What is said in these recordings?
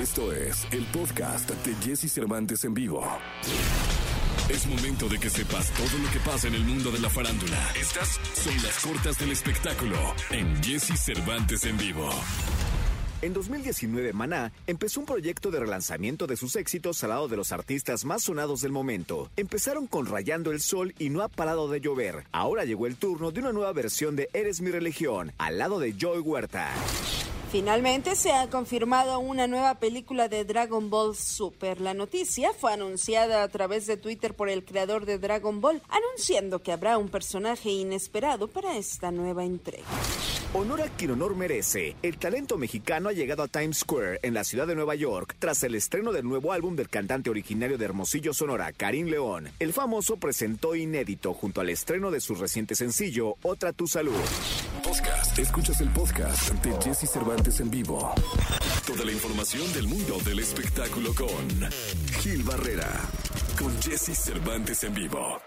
Esto es el podcast de Jesse Cervantes en vivo. Es momento de que sepas todo lo que pasa en el mundo de la farándula. Estas son las cortas del espectáculo en Jesse Cervantes en vivo. En 2019, Maná empezó un proyecto de relanzamiento de sus éxitos al lado de los artistas más sonados del momento. Empezaron con Rayando el Sol y No ha parado de llover. Ahora llegó el turno de una nueva versión de Eres mi religión, al lado de Joy Huerta. Finalmente se ha confirmado una nueva película de Dragon Ball Super. La noticia fue anunciada a través de Twitter por el creador de Dragon Ball, anunciando que habrá un personaje inesperado para esta nueva entrega. Honor a quien honor merece. El talento mexicano ha llegado a Times Square en la ciudad de Nueva York tras el estreno del nuevo álbum del cantante originario de Hermosillo, Sonora, Karim León. El famoso presentó inédito junto al estreno de su reciente sencillo Otra tu salud. Podcast. Escuchas el podcast de Jesse Cervantes en vivo. Toda la información del mundo del espectáculo con Gil Barrera. Con Jesse Cervantes en vivo.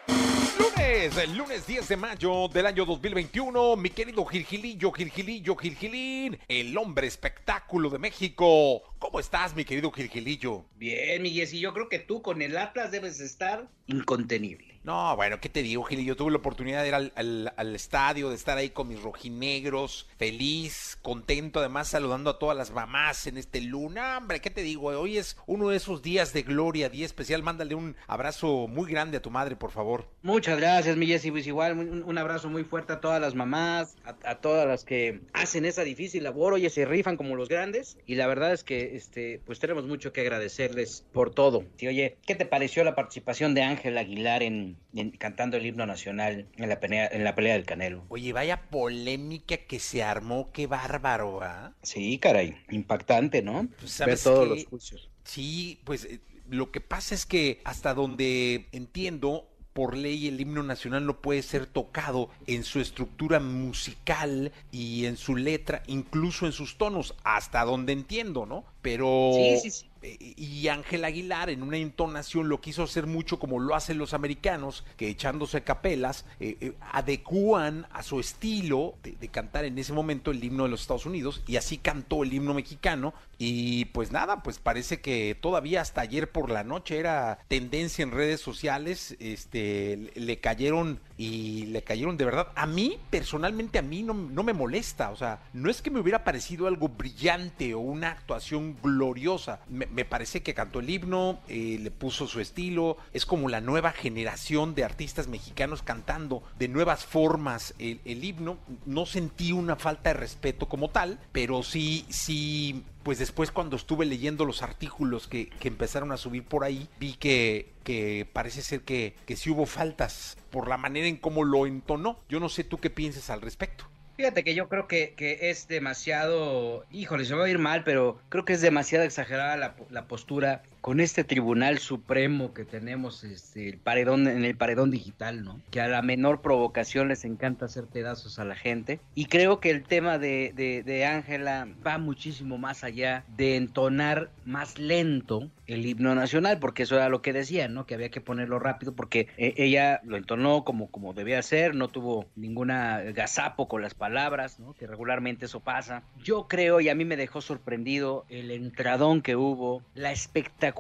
Lunes, el lunes 10 de mayo del año 2021, mi querido Gilgilillo, Gilgilillo, Gilgilín, el hombre espectáculo de México. ¿Cómo estás, mi querido Gilgilillo? Bien, mi Jessy, yo creo que tú con el Atlas debes estar incontenible. No, bueno, ¿qué te digo, Gilillo? Tuve la oportunidad de ir al, al- al estadio, de estar ahí con mis rojinegros, feliz, contento, además saludando a todas las mamás en este luna. Hombre, ¿qué te digo? Hoy es uno de esos días de gloria, día especial. Mándale un abrazo muy grande a tu madre, por favor. Muchas gracias, mi Jessy. Pues igual, un, abrazo muy fuerte a todas las mamás, a, todas las que hacen esa difícil labor, oye, se rifan como los grandes. Y la verdad es que, este, pues tenemos mucho que agradecerles por todo. Oye, ¿qué te pareció la participación de Ángel Aguilar en, en- cantando el himno nacional en la pelea, en la pelea del Canelo? Oye, vaya polémica que se armó, qué bárbaro, ¿ah? Sí, caray, impactante, ¿no? Pues, Ver ¿sabes todos qué? los juicios. Sí, pues eh, lo que pasa es que hasta donde entiendo, por ley el himno nacional no puede ser tocado en su estructura musical y en su letra, incluso en sus tonos, hasta donde entiendo, ¿no? Pero... Sí, sí, sí. Y Ángel Aguilar en una entonación lo quiso hacer mucho como lo hacen los americanos, que echándose capelas, eh, eh, adecúan a su estilo de, de cantar en ese momento el himno de los Estados Unidos y así cantó el himno mexicano. Y pues nada, pues parece que todavía hasta ayer por la noche era tendencia en redes sociales, este, le cayeron y le cayeron de verdad. A mí, personalmente, a mí no, no me molesta, o sea, no es que me hubiera parecido algo brillante o una actuación gloriosa. Me, parece que cantó el himno, eh, le puso su estilo, es como la nueva generación de artistas mexicanos cantando de nuevas formas el himno. No sentí una falta de respeto como tal, pero sí, sí, pues después cuando estuve leyendo los artículos que, que empezaron a subir por ahí, vi que, que parece ser que, que sí hubo faltas por la manera en cómo lo entonó. Yo no sé tú qué piensas al respecto. Fíjate que yo creo que, que es demasiado, híjole, se va a ir mal, pero creo que es demasiado exagerada la, la postura con este tribunal supremo que tenemos este, el paredón, en el paredón digital, ¿no? Que a la menor provocación les encanta hacer pedazos a la gente. Y creo que el tema de de- de Ángela va muchísimo más allá de entonar más lento el himno nacional, porque eso era lo que decían, ¿no? Que había que ponerlo rápido, porque eh, ella lo entonó como, como debía ser, no tuvo ninguna gazapo con las palabras, ¿no? Que regularmente eso pasa. Yo creo, y a mí me dejó sorprendido, el entradón que hubo, la espectacularidad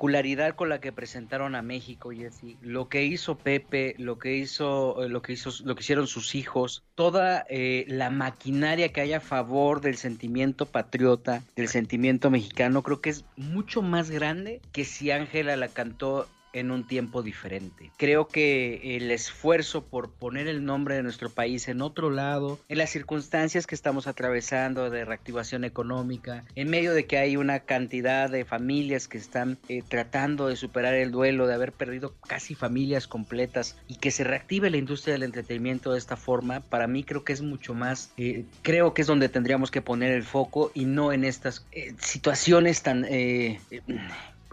con la que presentaron a México, Jessy, lo que hizo Pepe, lo que hizo, eh, lo que hizo, lo que hicieron sus hijos, toda eh, la maquinaria que hay a favor del sentimiento patriota, del sentimiento mexicano, creo que es mucho más grande que si Ángela la cantó en un tiempo diferente. Creo que el esfuerzo por poner el nombre de nuestro país en otro lado, en las circunstancias que estamos atravesando de reactivación económica, en medio de que hay una cantidad de familias que están eh, tratando de superar el duelo de haber perdido casi familias completas y que se reactive la industria del entretenimiento de esta forma, para mí creo que es mucho más, eh, creo que es donde tendríamos que poner el foco y no en estas eh, situaciones tan...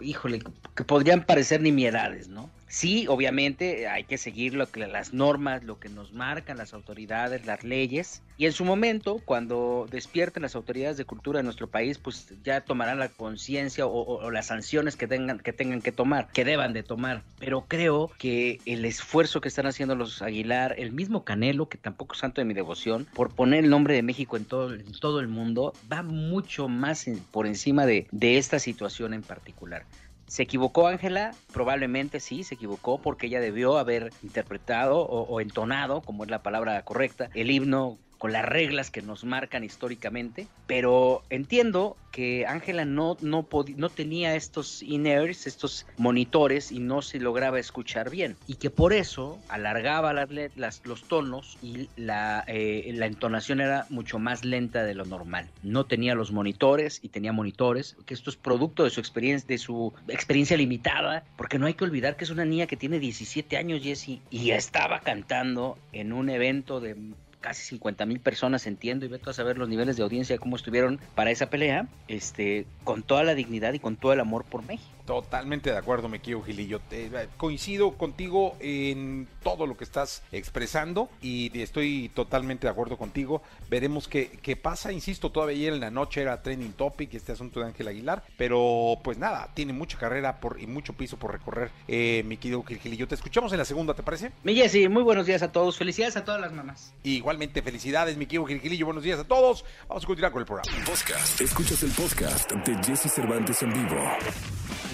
híjole, que podrían parecer nimiedades, ¿no? Sí, obviamente hay que seguir lo que, las normas, lo que nos marcan las autoridades, las leyes. Y en su momento, cuando despierten las autoridades de cultura de nuestro país, pues ya tomarán la conciencia o, las sanciones que tengan, que tengan que tomar, que deban de tomar. Pero creo que el esfuerzo que están haciendo los Aguilar, el mismo Canelo, que tampoco es santo de mi devoción, por poner el nombre de México en todo, en todo el mundo, va mucho más por encima de, de esta situación en particular. ¿Se equivocó Ángela? Probablemente sí, se equivocó porque ella debió haber interpretado o, o, entonado, como es la palabra correcta, el himno con las reglas que nos marcan históricamente, pero entiendo que Ángela no, no, no tenía estos in-ears, estos monitores y no se lograba escuchar bien y que por eso alargaba las, los tonos y la, eh, la entonación era mucho más lenta de lo normal. No tenía los monitores y tenía monitores, que esto es producto de su experiencia, de su experiencia limitada, porque no hay que olvidar que es una niña que tiene 17 años, Jessie, y estaba cantando en un evento de casi 50 mil personas, entiendo, y veto a saber los niveles de audiencia, cómo estuvieron para esa pelea, este, con toda la dignidad y con todo el amor por México. Totalmente de acuerdo, me quiero Gilillo. coincido contigo en todo lo que estás expresando y estoy totalmente de acuerdo contigo. Veremos qué, qué pasa. Insisto, todavía ayer en la noche era trending topic este asunto de Ángel Aguilar, pero pues nada, tiene mucha carrera por, y mucho piso por recorrer, eh, mi querido Gilillo. Te escuchamos en la segunda, ¿te parece? Mi Jessy, muy buenos días a todos. Felicidades a todas las mamás. Igualmente, felicidades, mi querido Gilillo. Buenos días a todos. Vamos a continuar con el programa. Podcast. Escuchas el podcast de Jesse Cervantes en vivo.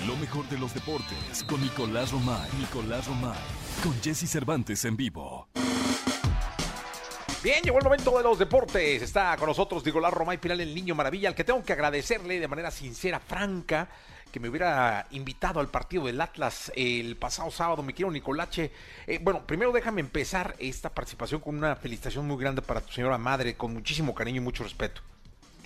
Lo mejor de los deportes con Nicolás Romay. Nicolás Romay. Con Jesse Cervantes en vivo. Bien, llegó el momento de los deportes. Está con nosotros Nicolás Romay Piral, el niño maravilla, al que tengo que agradecerle de manera sincera, franca, que me hubiera invitado al partido del Atlas el pasado sábado. Me quiero, Nicolache. Eh, bueno, primero déjame empezar esta participación con una felicitación muy grande para tu señora madre, con muchísimo cariño y mucho respeto.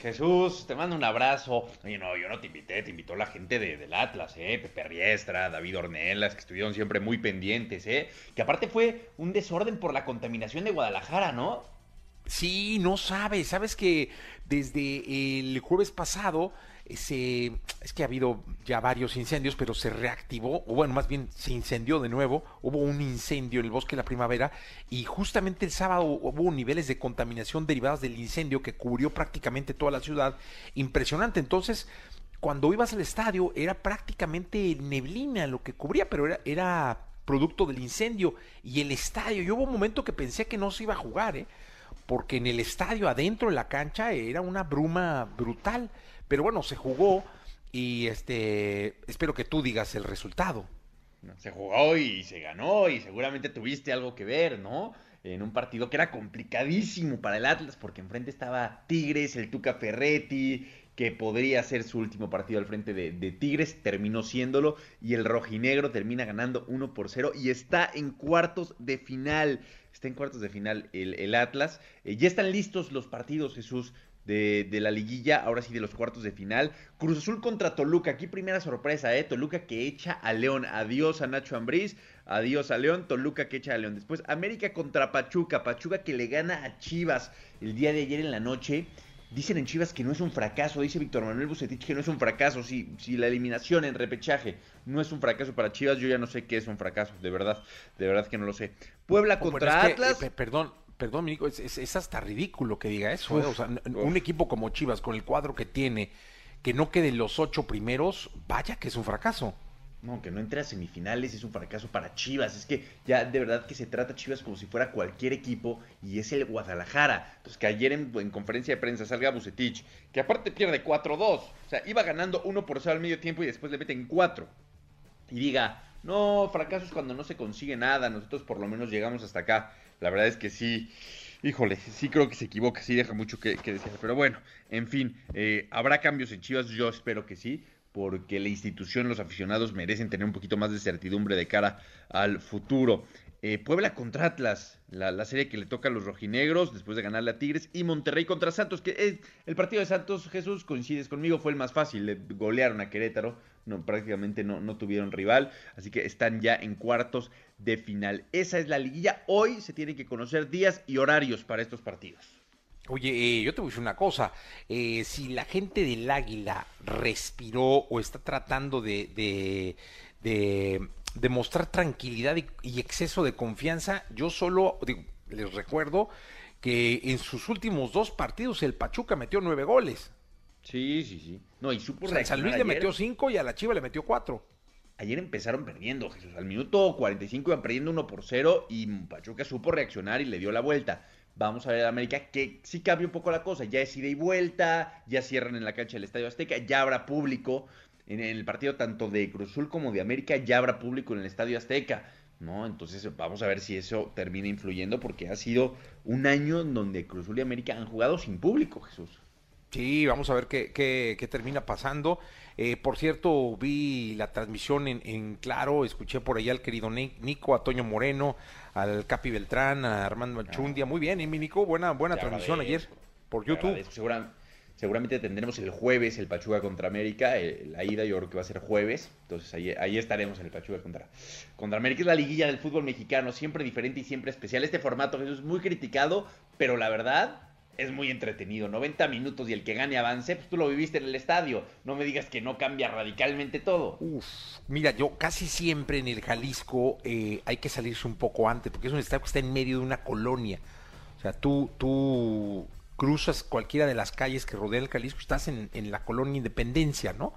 Jesús, te mando un abrazo. Oye, no, yo no te invité, te invitó la gente de, del Atlas, ¿eh? Pepe Riestra, David Ornelas, que estuvieron siempre muy pendientes, ¿eh? Que aparte fue un desorden por la contaminación de Guadalajara, ¿no? Sí, no sabes, sabes que desde el jueves pasado se, es que ha habido ya varios incendios, pero se reactivó, o bueno, más bien se incendió de nuevo, hubo un incendio en el bosque de la primavera y justamente el sábado hubo niveles de contaminación derivadas del incendio que cubrió prácticamente toda la ciudad, impresionante, entonces cuando ibas al estadio era prácticamente neblina lo que cubría, pero era, era producto del incendio y el estadio, yo hubo un momento que pensé que no se iba a jugar, ¿eh? porque en el estadio adentro de la cancha era una bruma brutal. Pero bueno, se jugó y este espero que tú digas el resultado. Se jugó y se ganó y seguramente tuviste algo que ver, ¿no? En un partido que era complicadísimo para el Atlas porque enfrente estaba Tigres, el Tuca Ferretti, que podría ser su último partido al frente de, Tigres, terminó siéndolo y el rojinegro termina ganando 1 por 0 y está en cuartos de final. Está en cuartos de final el, Atlas. Eh, ya están listos los partidos, Jesús de, la liguilla, ahora sí de los cuartos de final. Cruz Azul contra Toluca, aquí primera sorpresa, ¿eh? Toluca que echa a León, adiós a Nacho Ambriz, adiós a León, Toluca que echa a León. Después América contra Pachuca, Pachuca que le gana a Chivas el día de ayer en la noche. Dicen en Chivas que no es un fracaso, dice Víctor Manuel Bucetich que no es un fracaso, si, si la eliminación en repechaje no es un fracaso para Chivas, yo ya no sé qué es un fracaso, de verdad, de verdad que no lo sé. Puebla contra Atlas. Eh, perdón, perdón, Minico, es, es, hasta ridículo que diga eso. ¿eh? O sea, un equipo como Chivas, con el cuadro que tiene, que no quede los ocho primeros, vaya que es un fracaso. No, que no entre a semifinales es un fracaso para Chivas. Es que ya de verdad que se trata Chivas como si fuera cualquier equipo y es el Guadalajara. Entonces que ayer en, conferencia de prensa salga Bucetich, que aparte pierde 4-2. O sea, iba ganando 1 por 0 al medio tiempo y después le meten 4. Y diga, no, fracaso es cuando no se consigue nada. Nosotros por lo menos llegamos hasta acá. La verdad es que sí, híjole, sí creo que se equivoca, sí deja mucho que, que decir. Pero bueno, en fin, eh, habrá cambios en Chivas, yo espero que sí, porque la institución, los aficionados merecen tener un poquito más de certidumbre de cara al futuro. Eh, Puebla contra Atlas, la, serie que le toca a los rojinegros después de ganarle a Tigres. Y Monterrey contra Santos, que es, el partido de Santos, Jesús, coincides conmigo, fue el más fácil. Le golearon a Querétaro, no, prácticamente no, no tuvieron rival. Así que están ya en cuartos de final. Esa es la liguilla. Hoy se tienen que conocer días y horarios para estos partidos. Oye, eh, yo te voy a decir una cosa. Eh, si la gente del Águila respiró o está tratando de, de demostrar tranquilidad y, exceso de confianza. Yo solo les recuerdo que en sus últimos dos partidos el Pachuca metió nueve goles. Sí, sí, sí. No, y supo San Luis le metió cinco y a la Chiva le metió cuatro. Ayer empezaron perdiendo, Jesús. Al minuto 45 iban perdiendo uno por cero y Pachuca supo reaccionar y le dio la vuelta. Vamos a ver a América que sí cambia un poco la cosa. Ya es ida y vuelta, ya cierran en la cancha del Estadio Azteca, ya habrá público en el partido tanto de Cruz Azul como de América, ya habrá público en el Estadio Azteca. ¿no? Entonces vamos a ver si eso termina influyendo porque ha sido un año en donde Cruz Azul y América han jugado sin público, Jesús. Sí, vamos a ver qué, qué, termina pasando. Eh, por cierto, vi la transmisión en, Claro, escuché por allá al querido Nico, a Toño Moreno, al Capi Beltrán, a Armando Manchundia. Muy bien, ¿eh, mi Nico? Buena, buena transmisión ayer por YouTube. Seguramente tendremos el jueves el Pachuca contra América, la ida yo creo que va a ser jueves, entonces ahí, ahí estaremos en el Pachuca contra, contra América. Es la liguilla del fútbol mexicano, siempre diferente y siempre especial. Este formato es muy criticado, pero la verdad es muy entretenido. 90 minutos y el que gane avance, pues tú lo viviste en el estadio. No me digas que no cambia radicalmente todo. Uf, mira, yo casi siempre en el Jalisco eh, hay que salirse un poco antes, porque es un estadio que está en medio de una colonia. O sea, tú, tú cruzas cualquiera de las calles que rodean el Jalisco, estás en, en la colonia Independencia, ¿no?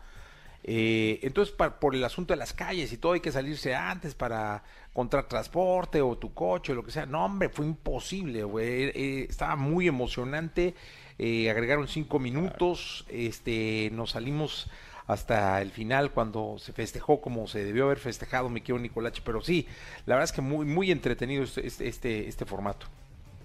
Eh, entonces, por el asunto de las calles y todo, hay que salirse antes para encontrar transporte o tu coche o lo que sea. No, hombre, fue imposible, güey. Eh, eh, estaba muy emocionante. agregaron cinco minutos. Este, nos salimos hasta el final cuando se festejó como se debió haber festejado, mi querido Nicolache. Pero sí, la verdad es que muy, muy entretenido este, este, este formato.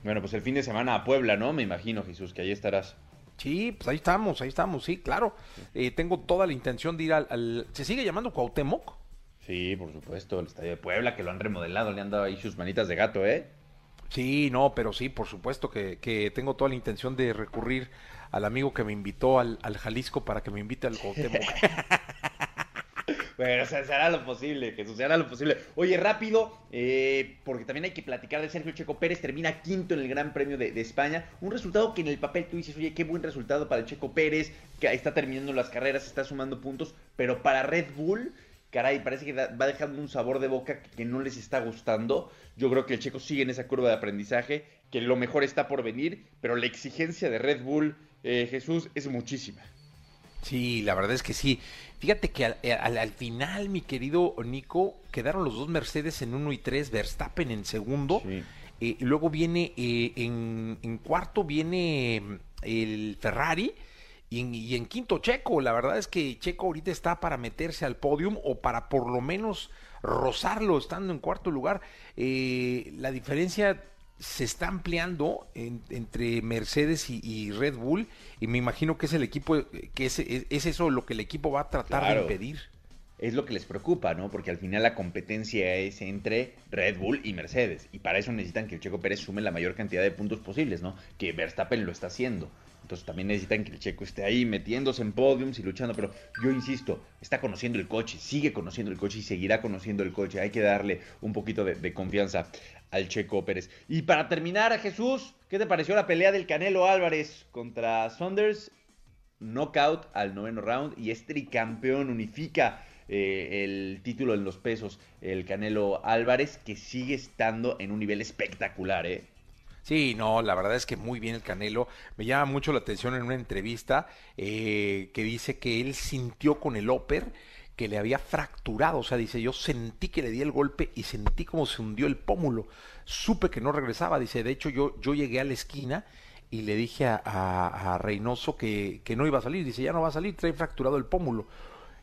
Bueno, pues el fin de semana a Puebla, ¿no? Me imagino, Jesús, que ahí estarás. Sí, pues ahí estamos, ahí estamos, sí, claro. Eh, tengo toda la intención de ir al, ¿Se sigue llamando Cuauhtémoc? Sí, por supuesto, el Estadio de Puebla, que lo han remodelado, le han dado ahí sus manitas de gato, ¿eh? Sí, no, pero sí, por supuesto que, que tengo toda la intención de recurrir al amigo que me invitó al, al Jalisco para que me invite al Cuauhtémoc. Bueno, o sea, se hará lo posible, Jesús, se hará lo posible. Oye, rápido, eh, porque también hay que platicar de Sergio Checo Pérez, termina quinto en el Gran Premio de, España. Un resultado que en el papel tú dices, oye, qué buen resultado para el Checo Pérez, que está terminando las carreras, está sumando puntos, pero para Red Bull, caray, parece que va dejando un sabor de boca que no les está gustando. Yo creo que el Checo sigue en esa curva de aprendizaje, que lo mejor está por venir, pero la exigencia de Red Bull, eh, Jesús, es muchísima. Sí, la verdad es que sí. Fíjate que al, al, final, mi querido Nico, quedaron los dos Mercedes en uno y tres, Verstappen en segundo. Eh, luego viene eh, en, cuarto viene mm, el Ferrari y en, quinto Checo. La verdad es que Checo ahorita está para meterse al podium o para por lo menos rozarlo estando en cuarto lugar. Eh, la diferencia se está ampliando entre Mercedes y, Red Bull y me imagino que es el equipo, que es, es, eso lo que el equipo va a tratar de impedir. Es lo que les preocupa, ¿no? Porque al final la competencia es entre Red Bull y Mercedes y para eso necesitan que el Checo Pérez sume la mayor cantidad de puntos posibles, ¿no? Que Verstappen lo está haciendo. Entonces también necesitan que el Checo esté ahí metiéndose en podiums y luchando. Pero yo insisto, está conociendo el coche, sigue conociendo el coche y seguirá conociendo el coche. Hay que darle un poquito de, de confianza al Checo Pérez. Y para terminar, Jesús, ¿qué te pareció la pelea del Canelo Álvarez contra Saunders? Knockout al noveno round y es tricampeón, unifica eh, el título en los pesos el Canelo Álvarez, que sigue estando en un nivel espectacular, ¿eh? Sí, no, la verdad es que muy bien el Canelo. Me llama mucho la atención en una entrevista eh, que dice que él sintió con el Oper que le había fracturado, o sea, dice, yo sentí que le di el golpe y sentí como se hundió el pómulo, supe que no regresaba, dice, de hecho yo, yo llegué a la esquina y le dije a, a, Reynoso que, que, no iba a salir, dice, ya no va a salir, trae fracturado el pómulo.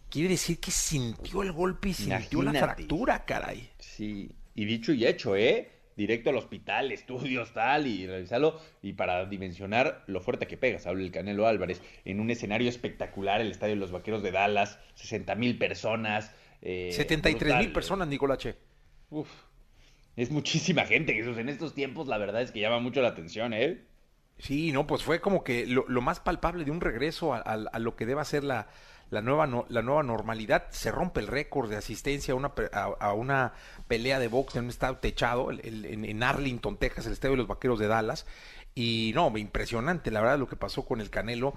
Quiere decir que sintió el golpe y sintió la fractura, caray. Sí, y dicho y hecho, ¿eh? Directo al hospital, estudios, tal, y revisarlo, y para dimensionar lo fuerte que pegas, habla el Canelo Álvarez, en un escenario espectacular, el Estadio de los Vaqueros de Dallas, 60 mil personas. Eh, 73 mil personas, Nicolache. Uf, es muchísima gente, Jesús, en estos tiempos la verdad es que llama mucho la atención, ¿eh? Sí, no, pues fue como que lo, más palpable de un regreso a lo que deba ser la, la nueva, la nueva normalidad, se rompe el récord de asistencia a una, a, una pelea de box en un estado techado, en, Arlington, Texas, el estadio de los Vaqueros de Dallas. Y no, impresionante, la verdad, lo que pasó con el Canelo.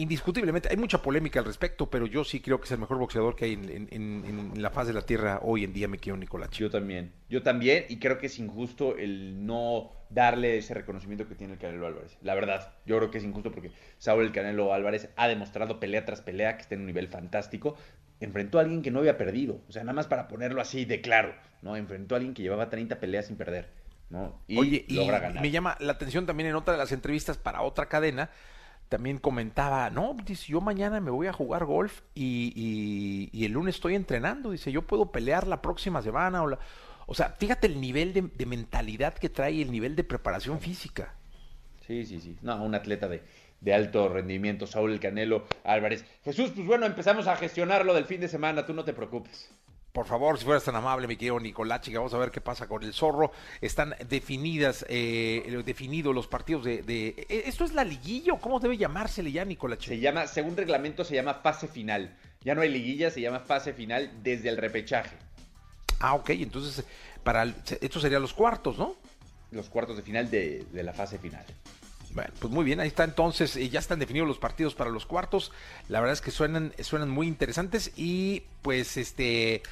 Indiscutiblemente, hay mucha polémica al respecto, pero yo sí creo que es el mejor boxeador que hay en, la faz de la tierra hoy en día, me quiero Nicolás. Yo también, yo también, y creo que es injusto el no darle ese reconocimiento que tiene el Canelo Álvarez. La verdad, yo creo que es injusto porque Saúl el Canelo Álvarez ha demostrado pelea tras pelea que está en un nivel fantástico. Enfrentó a alguien que no había perdido, o sea, nada más para ponerlo así de claro, ¿no? Enfrentó a alguien que llevaba 30 peleas sin perder, ¿no? Y Oye, logra ganar. Me llama la atención también en otra de las entrevistas para otra cadena, también comentaba, no, dice, yo mañana me voy a jugar golf y, y, el lunes estoy entrenando, dice, yo puedo pelear la próxima semana o la o sea, fíjate el nivel de, mentalidad que trae, el nivel de preparación física. Sí, sí, sí. No, un atleta de, de alto rendimiento, Saúl El Canelo Álvarez. Jesús, pues bueno, empezamos a gestionar lo del fin de semana, tú no te preocupes. Por favor, si fueras tan amable, mi querido Nicolachi, vamos a ver qué pasa con el zorro. Están definidas, eh, definidos los partidos de, de, eh, ¿Esto es la liguilla o cómo debe llamársele ya, Nicolachi? Se llama, según reglamento, se llama fase final. Ya no hay liguilla, se llama fase final desde el repechaje. Ah, ok, entonces para estos serían los cuartos, ¿no? Los cuartos de final de, la fase final. Bueno, pues muy bien, ahí está entonces, eh, ya están definidos los partidos para los cuartos. La verdad es que suenan, suenan muy interesantes y pues este,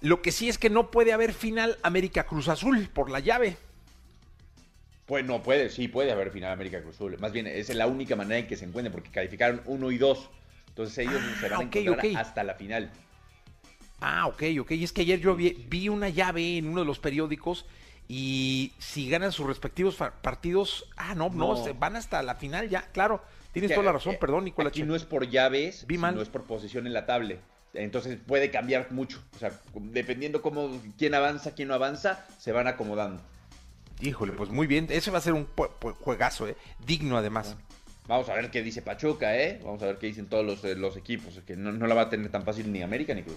lo que sí es que no puede haber final América Cruz Azul por la llave. Pues no puede, sí puede haber final América Cruz Azul. Más bien, es la única manera en que se encuentren porque calificaron uno y dos. Entonces ellos se van a encontrar hasta la final. Ah, ok, ok. Y es que ayer yo vi, una llave en uno de los periódicos y si ganan sus respectivos partidos, ah, no, no, van hasta la final ya, claro. Tienes toda la razón, eh, perdón, Nicolás. Aquí no es por llaves, no es por posición en la tablet. Entonces puede cambiar mucho. O sea, dependiendo cómo quién avanza, quién no avanza, se van acomodando. Híjole, pues muy bien. Ese va a ser un juegazo, ¿eh? Digno además. Vamos a ver qué dice Pachuca, ¿eh? Vamos a ver qué dicen todos los, eh, los equipos. Que no, no, la va a tener tan fácil ni América ni Cruz.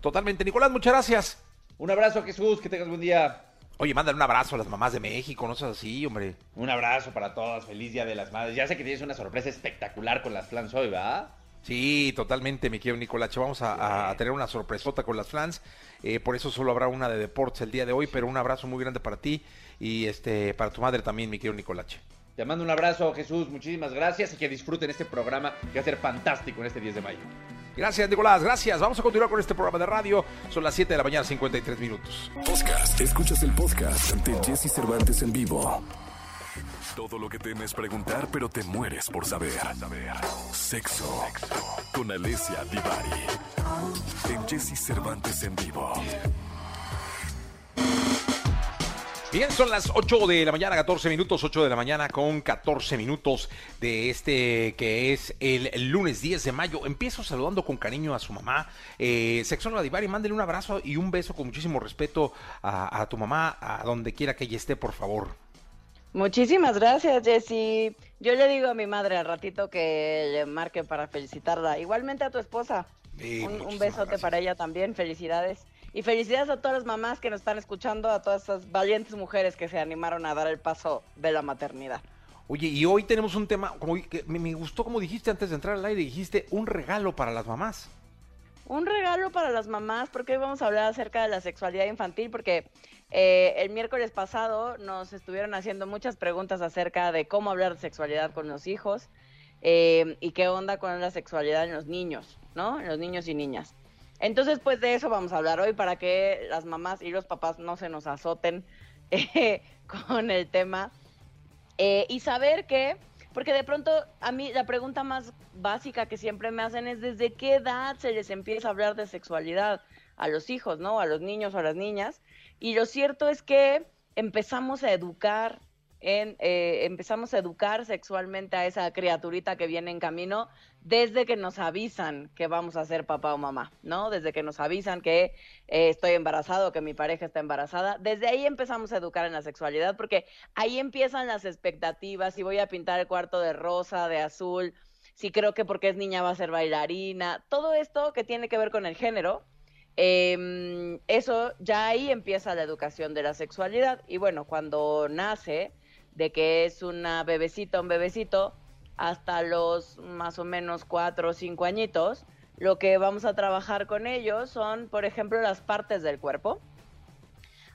Totalmente. Nicolás, muchas gracias. Un abrazo, Jesús, que tengas buen día. Oye, mándale un abrazo a las mamás de México, no seas así, hombre. Un abrazo para todas, feliz Día de las Madres. Ya sé que tienes una sorpresa espectacular con las flans hoy, ¿verdad? Sí, totalmente, mi querido Nicolache. Vamos a, tener una sorpresota con las flans. Eh, por eso solo habrá una de deportes el día de hoy, pero un abrazo muy grande para ti y este para tu madre también, mi querido Nicolache. Te mando un abrazo, Jesús. Muchísimas gracias y que disfruten este programa que va a ser fantástico en este 10 de mayo. Gracias, Nicolás. Gracias. Vamos a continuar con este programa de radio. Son las 7 de la mañana, 53 minutos. Podcast. Escuchas el podcast de Jesse Cervantes en vivo. Todo lo que temes preguntar, pero te mueres por saber. Sexo. Con Alessia Divari. En Jesse Cervantes en vivo. Bien, son las 8 de la mañana, 14 minutos, 8 de la mañana con 14 minutos de este que es el, lunes 10 de mayo. Empiezo saludando con cariño a su mamá, eh, Sexóloga Divari, mándele un abrazo y un beso con muchísimo respeto a, a tu mamá, a donde quiera que ella esté, por favor. Muchísimas gracias, Jessy. Yo le digo a mi madre al ratito que le marque para felicitarla. Igualmente a tu esposa. un, un besote para ella también, felicidades. Y felicidades a todas las mamás que nos están escuchando, a todas esas valientes mujeres que se animaron a dar el paso de la maternidad. Oye, y hoy tenemos un tema, como que me, gustó como dijiste antes de entrar al aire, dijiste un regalo para las mamás. Un regalo para las mamás, porque hoy vamos a hablar acerca de la sexualidad infantil, porque eh, el miércoles pasado nos estuvieron haciendo muchas preguntas acerca de cómo hablar de sexualidad con los hijos eh, y qué onda con la sexualidad en los niños, ¿no? En los niños y niñas. Entonces, pues de eso vamos a hablar hoy para que las mamás y los papás no se nos azoten eh, con el tema. Eh, y saber que, porque de pronto a mí la pregunta más básica que siempre me hacen es desde qué edad se les empieza a hablar de sexualidad a los hijos, ¿no? A los niños o a las niñas. Y lo cierto es que empezamos a educar en, eh, empezamos a educar sexualmente a esa criaturita que viene en camino desde que nos avisan que vamos a ser papá o mamá, ¿no? Desde que nos avisan que eh, estoy embarazado, que mi pareja está embarazada. Desde ahí empezamos a educar en la sexualidad porque ahí empiezan las expectativas, si voy a pintar el cuarto de rosa, de azul, si creo que porque es niña va a ser bailarina, todo esto que tiene que ver con el género. Em, eso ya ahí empieza la educación de la sexualidad y bueno, cuando nace de que es una bebecita, un bebecito, hasta los más o menos cuatro o cinco añitos, lo que vamos a trabajar con ellos son, por ejemplo, las partes del cuerpo.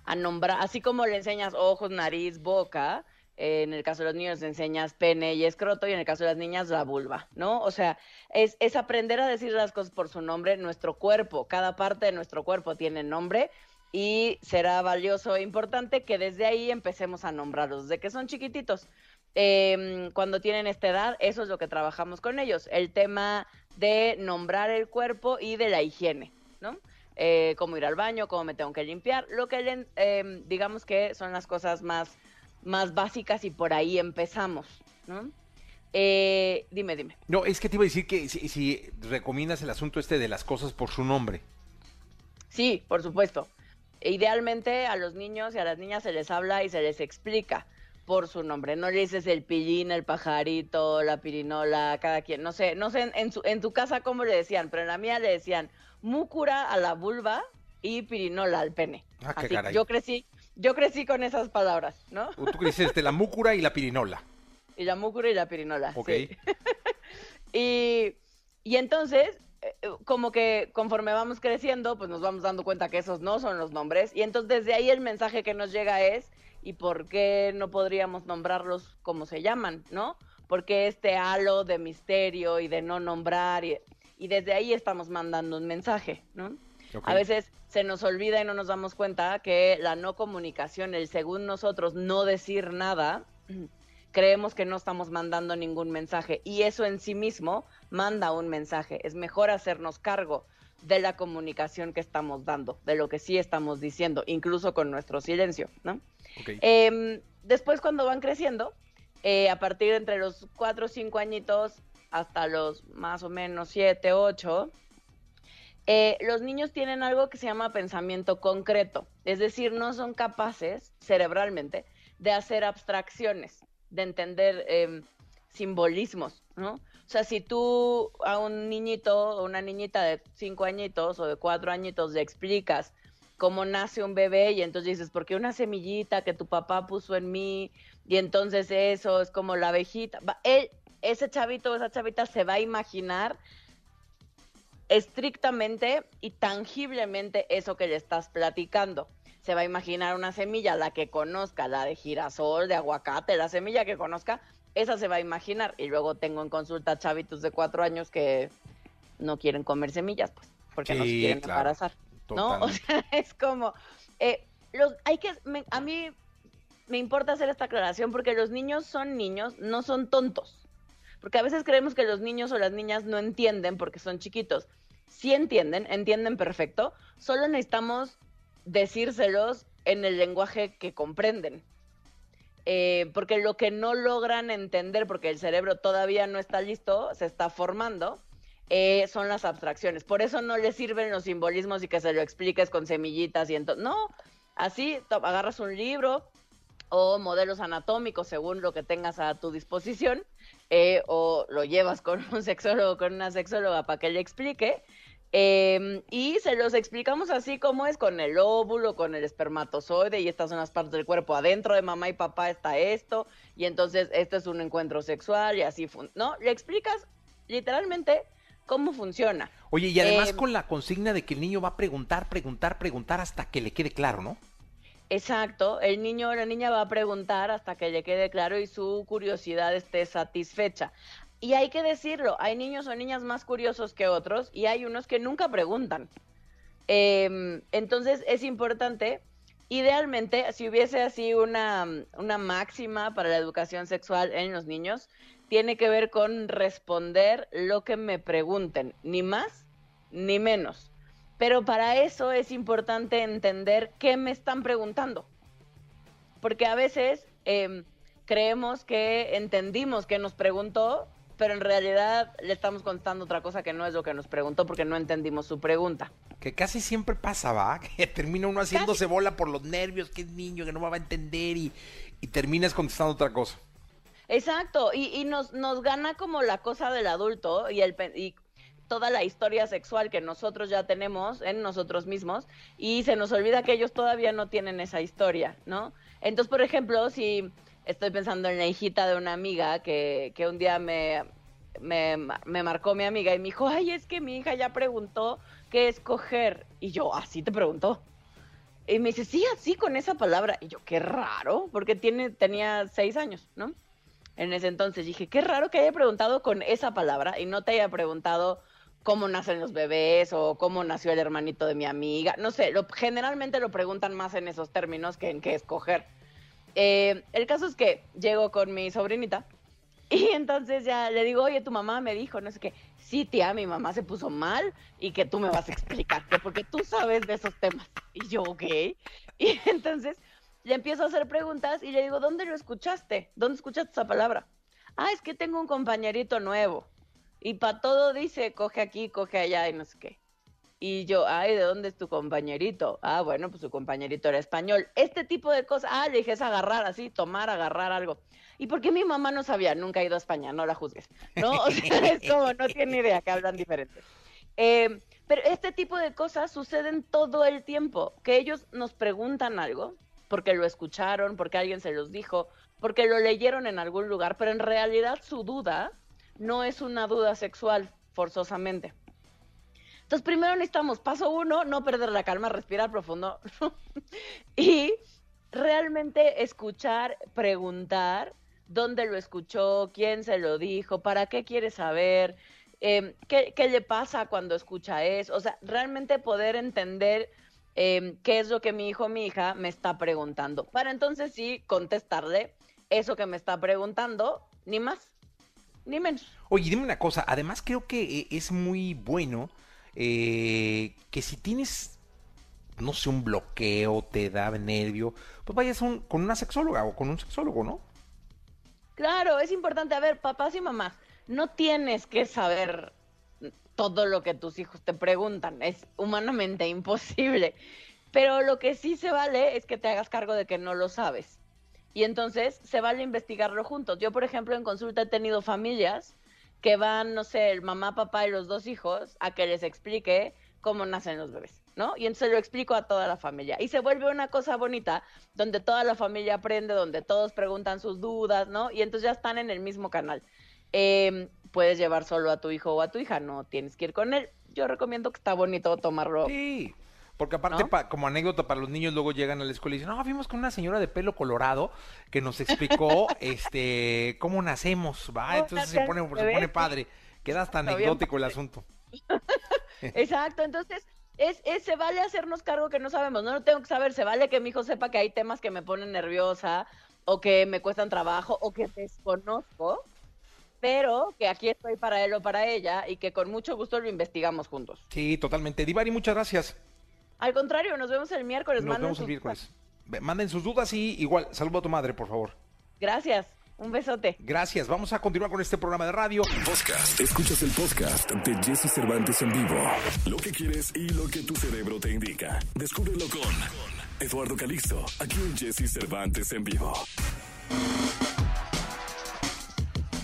A nombrar, así como le enseñas ojos, nariz, boca, en el caso de los niños enseñas pene y escroto y en el caso de las niñas la vulva, ¿no? O sea, es, es aprender a decir las cosas por su nombre. Nuestro cuerpo, cada parte de nuestro cuerpo tiene nombre y será valioso e importante que desde ahí empecemos a nombrarlos, desde que son chiquititos. Em, cuando tienen esta edad, eso es lo que trabajamos con ellos, el tema de nombrar el cuerpo y de la higiene, ¿no? Eh, cómo ir al baño, cómo me tengo que limpiar, lo que eh, digamos que son las cosas más más básicas y por ahí empezamos, ¿no? Eh, dime, dime. No, es que te iba a decir que si, recomiendas el asunto este de las cosas por su nombre. Sí, por supuesto. Idealmente a los niños y a las niñas se les habla y se les explica por su nombre. No le dices el pillín, el pajarito, la pirinola, cada quien. No sé, no sé en, su, en tu casa cómo le decían, pero en la mía le decían múcura a la vulva y pirinola al pene. Ah, qué Así, yo crecí, yo crecí con esas palabras, ¿no? Tú creciste la múcura y la pirinola. Y la múcura y la pirinola. Ok. y, y entonces, como que conforme vamos creciendo, pues nos vamos dando cuenta que esos no son los nombres. Y entonces desde ahí el mensaje que nos llega es, ¿y por qué no podríamos nombrarlos como se llaman, no? Porque este halo de misterio y de no nombrar, y, y desde ahí estamos mandando un mensaje, ¿no? A veces se nos olvida y no nos damos cuenta que la no comunicación, el según nosotros no decir nada, creemos que no estamos mandando ningún mensaje y eso en sí mismo manda un mensaje. Es mejor hacernos cargo de la comunicación que estamos dando, de lo que sí estamos diciendo, incluso con nuestro silencio, ¿no? Em, después cuando van creciendo, eh, a partir de entre los cuatro o cinco añitos hasta los más o menos siete, ocho, eh, los niños tienen algo que se llama pensamiento concreto, es decir, no son capaces cerebralmente de hacer abstracciones, de entender em, simbolismos, ¿no? O sea, si tú a un niñito o una niñita de cinco añitos o de cuatro añitos le explicas cómo nace un bebé y entonces dices, ¿por qué una semillita que tu papá puso en mí? Y entonces eso es como la abejita. Él, ese chavito o esa chavita se va a imaginar estrictamente y tangiblemente eso que le estás platicando. Se va a imaginar una semilla, la que conozca, la de girasol, de aguacate, la semilla que conozca, esa se va a imaginar. Y luego tengo en consulta chavitos de cuatro años que no quieren comer semillas, pues, porque no se quieren embarazar. ¿No? O sea, es como, eh, los, hay que, a mí me importa hacer esta aclaración porque los niños son niños, no son tontos. Porque a veces creemos que los niños o las niñas no entienden porque son chiquitos sí entienden, entienden perfecto, solo necesitamos decírselos en el lenguaje que comprenden. Eh, porque lo que no logran entender, porque el cerebro todavía no está listo, se está formando, eh, son las abstracciones. Por eso no les sirven los simbolismos y que se lo expliques con semillitas y entonces, no, así agarras un libro o modelos anatómicos según lo que tengas a tu disposición, eh, o lo llevas con un sexólogo o con una sexóloga para que le explique, Em, y se los explicamos así como es con el óvulo, con el espermatozoide y estas son las partes del cuerpo. Adentro de mamá y papá está esto y entonces este es un encuentro sexual y así, ¿no? Le explicas literalmente cómo funciona. Oye, y además em, con la consigna de que el niño va a preguntar, preguntar, preguntar hasta que le quede claro, ¿no? Exacto, el niño o la niña va a preguntar hasta que le quede claro y su curiosidad esté satisfecha. Y hay que decirlo, hay niños o niñas más curiosos que otros y hay unos que nunca preguntan. Em, entonces es importante, idealmente, si hubiese así una, una máxima para la educación sexual en los niños, tiene que ver con responder lo que me pregunten, ni más ni menos. Pero para eso es importante entender qué me están preguntando. Porque a veces em, creemos que entendimos que nos preguntó pero en realidad le estamos contando otra cosa que no es lo que nos preguntó porque no entendimos su pregunta. Que casi siempre pasa, ¿va? Que termina uno haciéndose bola por los nervios, que es niño, que no va a entender y, y terminas contestando otra cosa. Exacto, y, y nos, nos gana como la cosa del adulto y, el, y toda la historia sexual que nosotros ya tenemos en nosotros mismos y se nos olvida que ellos todavía no tienen esa historia, ¿no? Entonces, por ejemplo, si estoy pensando en la hijita de una amiga que, que un día me, me, me, marcó mi amiga y me dijo, ay, es que mi hija ya preguntó qué escoger. Y yo, así te preguntó. Y me dice, sí, así con esa palabra. Y yo, qué raro, porque tiene, tenía seis años, ¿no? En ese entonces dije, qué raro que haya preguntado con esa palabra y no te haya preguntado cómo nacen los bebés o cómo nació el hermanito de mi amiga. No sé, lo, generalmente lo preguntan más en esos términos que en qué escoger. Eh, el caso es que llego con mi sobrinita y entonces ya le digo, oye, tu mamá me dijo, no sé qué, sí, tía, mi mamá se puso mal y que tú me vas a explicar, que porque tú sabes de esos temas. Y yo, ok. Y entonces le empiezo a hacer preguntas y le digo, ¿dónde lo escuchaste? ¿Dónde escuchaste esa palabra? Ah, es que tengo un compañerito nuevo. Y para todo dice, coge aquí, coge allá y no sé qué. Y yo, ay, ¿de dónde es tu compañerito? Ah, bueno, pues su compañerito era español. Este tipo de cosas, ah, le dije, agarrar así, tomar, agarrar algo. ¿Y por qué mi mamá no sabía? Nunca ha ido a España, no la juzgues. ¿No? O sea, es como, no tiene idea que hablan diferente. Eh, pero este tipo de cosas suceden todo el tiempo, que ellos nos preguntan algo, porque lo escucharon, porque alguien se los dijo, porque lo leyeron en algún lugar, pero en realidad su duda no es una duda sexual, forzosamente. Entonces, primero necesitamos, paso uno, no perder la calma, respirar profundo y realmente escuchar, preguntar dónde lo escuchó, quién se lo dijo, para qué quiere saber, eh, qué, qué, le pasa cuando escucha eso. O sea, realmente poder entender eh, qué es lo que mi hijo o mi hija me está preguntando. Para entonces sí contestarle eso que me está preguntando, ni más, ni menos. Oye, dime una cosa, además creo que eh, es muy bueno eh, que si tienes, no sé, un bloqueo, te da nervio, pues vayas con una sexóloga o con un sexólogo, ¿no? Claro, es importante. A ver, papás y mamás, no tienes que saber todo lo que tus hijos te preguntan, es humanamente imposible. Pero lo que sí se vale es que te hagas cargo de que no lo sabes. Y entonces se vale investigarlo juntos. Yo, por ejemplo, en consulta he tenido familias que van, no sé, el mamá, papá y los dos hijos a que les explique cómo nacen los bebés, ¿no? Y entonces lo explico a toda la familia. Y se vuelve una cosa bonita donde toda la familia aprende, donde todos preguntan sus dudas, ¿no? Y entonces ya están en el mismo canal. Eh, puedes llevar solo a tu hijo o a tu hija, no tienes que ir con él. Yo recomiendo que está bonito tomarlo. Sí. Porque aparte, ¿no? pa, como anécdota para los niños, luego llegan a la escuela y dicen, no, fuimos con una señora de pelo colorado que nos explicó este cómo nacemos, ¿va? Entonces se pone, se pone padre. Queda hasta anecdótico el asunto. Exacto, entonces es, es, se vale hacernos cargo que no sabemos, no lo tengo que saber, se vale que mi hijo sepa que hay temas que me ponen nerviosa o que me cuestan trabajo o que desconozco, pero que aquí estoy para él o para ella y que con mucho gusto lo investigamos juntos. Sí, totalmente. Divari, muchas gracias. Al contrario, nos vemos el miércoles. Nos Manden vemos el sus miércoles. Manden sus dudas y igual, saludo a tu madre, por favor. Gracias. Un besote. Gracias. Vamos a continuar con este programa de radio. Podcast. Escuchas el podcast de Jesse Cervantes en vivo. Lo que quieres y lo que tu cerebro te indica. Descúbrelo con Eduardo Calixto, aquí en Jesse Cervantes en vivo.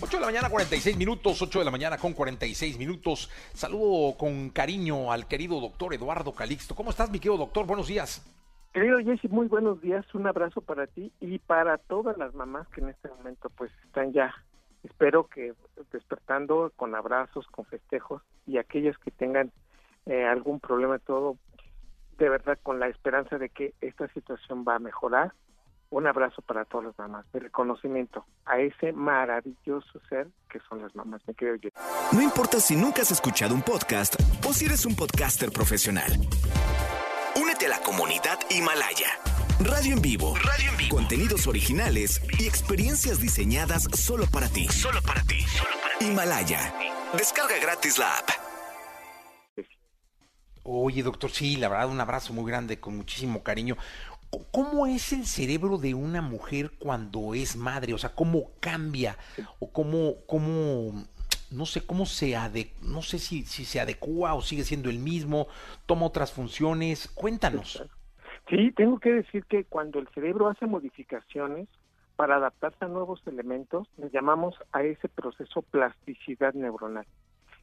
8 de la mañana, 46 minutos, 8 de la mañana con 46 minutos. Saludo con cariño al querido doctor Eduardo Calixto. ¿Cómo estás, mi querido doctor? Buenos días. Querido Jesse, muy buenos días. Un abrazo para ti y para todas las mamás que en este momento pues están ya, espero que despertando con abrazos, con festejos y aquellas que tengan eh, algún problema, todo de verdad con la esperanza de que esta situación va a mejorar un abrazo para todas las mamás, de reconocimiento a ese maravilloso ser que son las mamás. Me creo yo. No importa si nunca has escuchado un podcast o si eres un podcaster profesional. Únete a la comunidad Himalaya. Radio en vivo. Radio en vivo. Contenidos originales y experiencias diseñadas solo para ti. Solo para ti. Solo para ti. Himalaya. Descarga gratis la app. Oye, doctor, sí, la verdad, un abrazo muy grande, con muchísimo cariño. ¿Cómo es el cerebro de una mujer cuando es madre? O sea, ¿cómo cambia? ¿O cómo, cómo no sé cómo se ade no sé si, si se adecua o sigue siendo el mismo, toma otras funciones? Cuéntanos. Sí, tengo que decir que cuando el cerebro hace modificaciones para adaptarse a nuevos elementos, le llamamos a ese proceso plasticidad neuronal.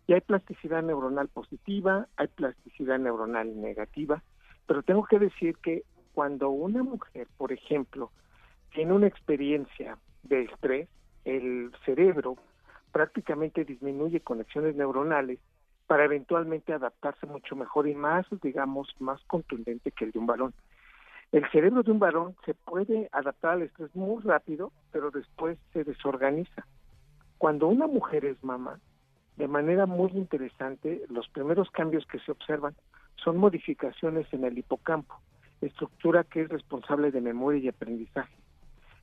Y hay plasticidad neuronal positiva, hay plasticidad neuronal negativa, pero tengo que decir que cuando una mujer, por ejemplo, tiene una experiencia de estrés, el cerebro prácticamente disminuye conexiones neuronales para eventualmente adaptarse mucho mejor y más, digamos, más contundente que el de un balón. El cerebro de un varón se puede adaptar al estrés muy rápido, pero después se desorganiza. Cuando una mujer es mamá, de manera muy interesante, los primeros cambios que se observan son modificaciones en el hipocampo, estructura que es responsable de memoria y aprendizaje.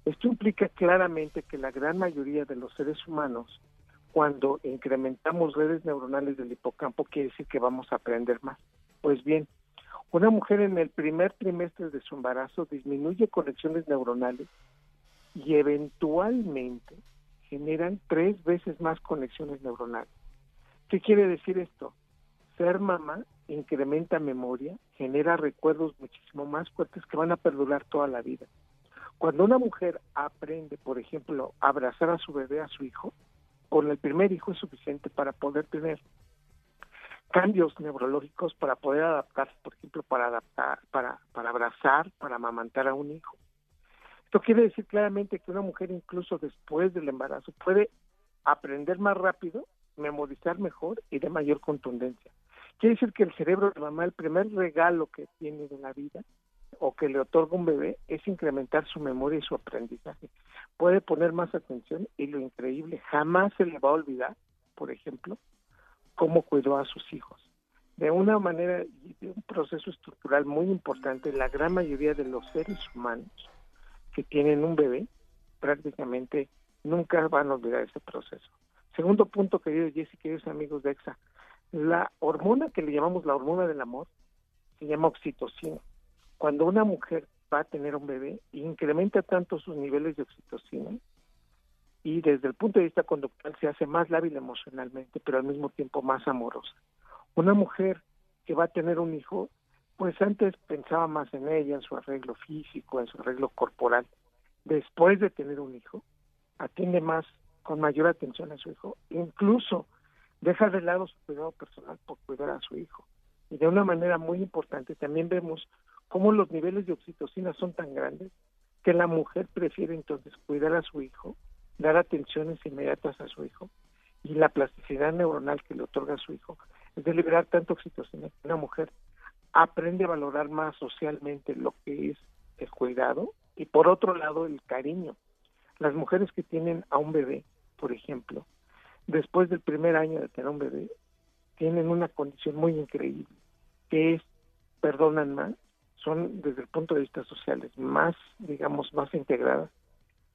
Esto implica claramente que la gran mayoría de los seres humanos, cuando incrementamos redes neuronales del hipocampo, quiere decir que vamos a aprender más. Pues bien, una mujer en el primer trimestre de su embarazo disminuye conexiones neuronales y eventualmente generan tres veces más conexiones neuronales. ¿Qué quiere decir esto? Ser mamá incrementa memoria, genera recuerdos muchísimo más fuertes que van a perdurar toda la vida. Cuando una mujer aprende, por ejemplo, a abrazar a su bebé, a su hijo, con el primer hijo es suficiente para poder tener cambios neurológicos para poder adaptarse, por ejemplo, para adaptar, para, para abrazar, para amamantar a un hijo. Esto quiere decir claramente que una mujer incluso después del embarazo puede aprender más rápido, memorizar mejor y de mayor contundencia. Quiere decir que el cerebro de mamá, el primer regalo que tiene de la vida o que le otorga un bebé es incrementar su memoria y su aprendizaje. Puede poner más atención y lo increíble, jamás se le va a olvidar, por ejemplo, cómo cuidó a sus hijos. De una manera de un proceso estructural muy importante, la gran mayoría de los seres humanos que tienen un bebé prácticamente nunca van a olvidar ese proceso. Segundo punto, querido Jesse, queridos amigos de EXA, la hormona que le llamamos la hormona del amor se llama oxitocina. Cuando una mujer va a tener un bebé, incrementa tanto sus niveles de oxitocina y desde el punto de vista conductual se hace más lábil emocionalmente, pero al mismo tiempo más amorosa. Una mujer que va a tener un hijo, pues antes pensaba más en ella, en su arreglo físico, en su arreglo corporal. Después de tener un hijo, atiende más, con mayor atención a su hijo, incluso deja de lado su cuidado personal por cuidar a su hijo. Y de una manera muy importante también vemos cómo los niveles de oxitocina son tan grandes que la mujer prefiere entonces cuidar a su hijo dar atenciones inmediatas a su hijo y la plasticidad neuronal que le otorga a su hijo es de liberar tanto oxitocina que una mujer aprende a valorar más socialmente lo que es el cuidado y por otro lado el cariño. Las mujeres que tienen a un bebé, por ejemplo, después del primer año de tener un bebé, tienen una condición muy increíble, que es perdonan más, son desde el punto de vista social más, digamos, más integradas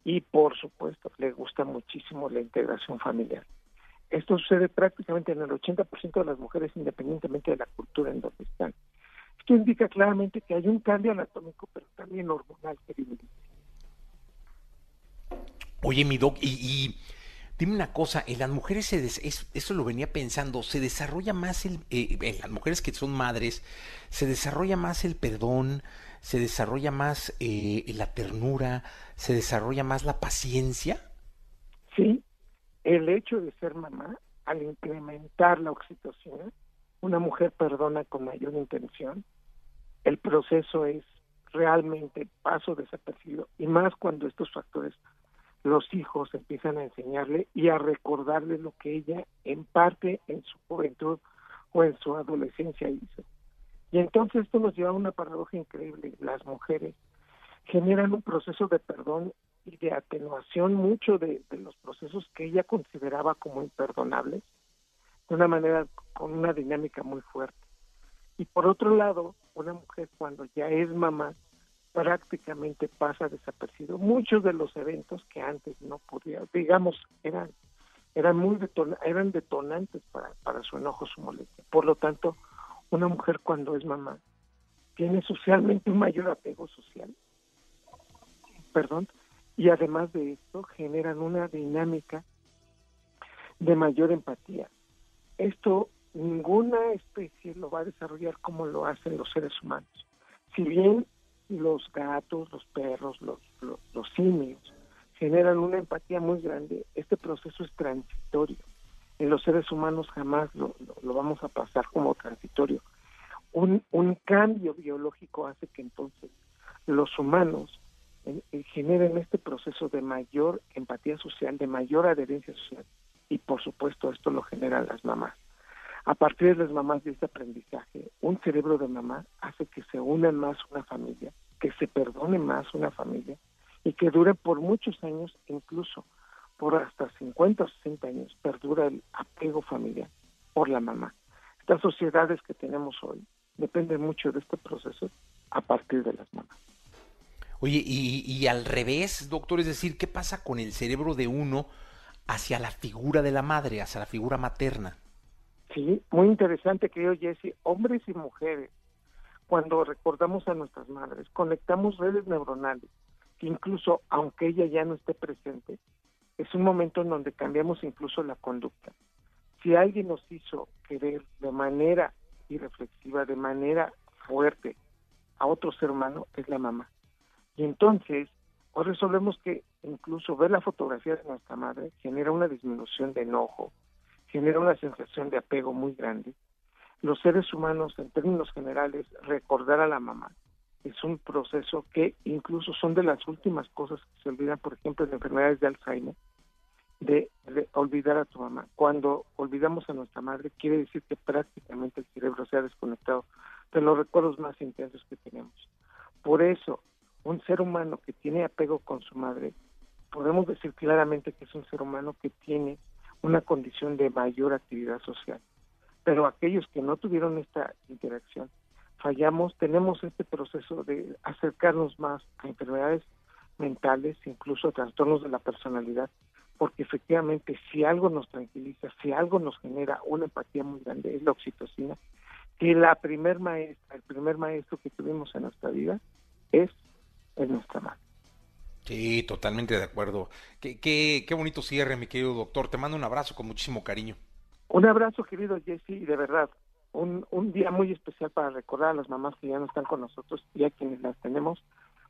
y por supuesto le gusta muchísimo la integración familiar. Esto sucede prácticamente en el 80% de las mujeres independientemente de la cultura en donde están. Esto indica claramente que hay un cambio anatómico pero también hormonal, querido. Oye, mi doc, y, dime una cosa, en las mujeres, se eso lo venía pensando, se desarrolla más el, eh, en las mujeres que son madres, se desarrolla más el perdón, se desarrolla más eh, la ternura, se desarrolla más la paciencia? Sí, el hecho de ser mamá, al incrementar la oxitocina, una mujer perdona con mayor intención, el proceso es realmente paso desapercibido y más cuando estos factores los hijos empiezan a enseñarle y a recordarle lo que ella en parte en su juventud o en su adolescencia hizo. Y entonces esto nos lleva a una paradoja increíble. Las mujeres generan un proceso de perdón y de atenuación mucho de, los procesos que ella consideraba como imperdonables, de una manera con una dinámica muy fuerte. Y por otro lado, una mujer cuando ya es mamá, prácticamente pasa desapercibido. Muchos de los eventos que antes no podía, digamos, eran eran muy eran detonantes para, para su enojo, su molestia. Por lo tanto, una mujer cuando es mamá tiene socialmente un mayor apego social, perdón, y además de esto generan una dinámica de mayor empatía. Esto ninguna especie lo va a desarrollar como lo hacen los seres humanos. Si bien los gatos, los perros, los, los, simios generan una empatía muy grande, este proceso es transitorio en los seres humanos jamás lo, lo, vamos a pasar como transitorio. Un, un, cambio biológico hace que entonces los humanos eh, eh, generen este proceso de mayor empatía social, de mayor adherencia social, y por supuesto esto lo generan las mamás. A partir de las mamás de este aprendizaje, un cerebro de mamá hace que se unan más una familia que se perdone más una familia y que dure por muchos años, incluso por hasta 50 o 60 años, perdura el apego familiar por la mamá. Estas sociedades que tenemos hoy dependen mucho de este proceso a partir de las mamás. Oye, y, y al revés, doctor, es decir, ¿qué pasa con el cerebro de uno hacia la figura de la madre, hacia la figura materna? Sí, muy interesante, querido Jesse. Hombres y mujeres, cuando recordamos a nuestras madres, conectamos redes neuronales, que incluso aunque ella ya no esté presente, es un momento en donde cambiamos incluso la conducta. Si alguien nos hizo querer de manera irreflexiva, de manera fuerte a otro ser humano, es la mamá. Y entonces, hoy resolvemos que incluso ver la fotografía de nuestra madre genera una disminución de enojo, genera una sensación de apego muy grande. Los seres humanos, en términos generales, recordar a la mamá es un proceso que incluso son de las últimas cosas que se olvidan, por ejemplo, en enfermedades de Alzheimer, de, olvidar a tu mamá. Cuando olvidamos a nuestra madre, quiere decir que prácticamente el cerebro se ha desconectado de los recuerdos más intensos que tenemos. Por eso, un ser humano que tiene apego con su madre, podemos decir claramente que es un ser humano que tiene una condición de mayor actividad social. Pero aquellos que no tuvieron esta interacción, fallamos, tenemos este proceso de acercarnos más a enfermedades mentales, incluso a trastornos de la personalidad, porque efectivamente si algo nos tranquiliza, si algo nos genera una empatía muy grande, es la oxitocina, que la primer maestra, el primer maestro que tuvimos en nuestra vida es en nuestra madre. Sí, totalmente de acuerdo. Qué, qué, qué bonito cierre, mi querido doctor. Te mando un abrazo con muchísimo cariño. Un abrazo, querido Jesse, y de verdad, un, un día muy especial para recordar a las mamás que ya no están con nosotros y a quienes las tenemos.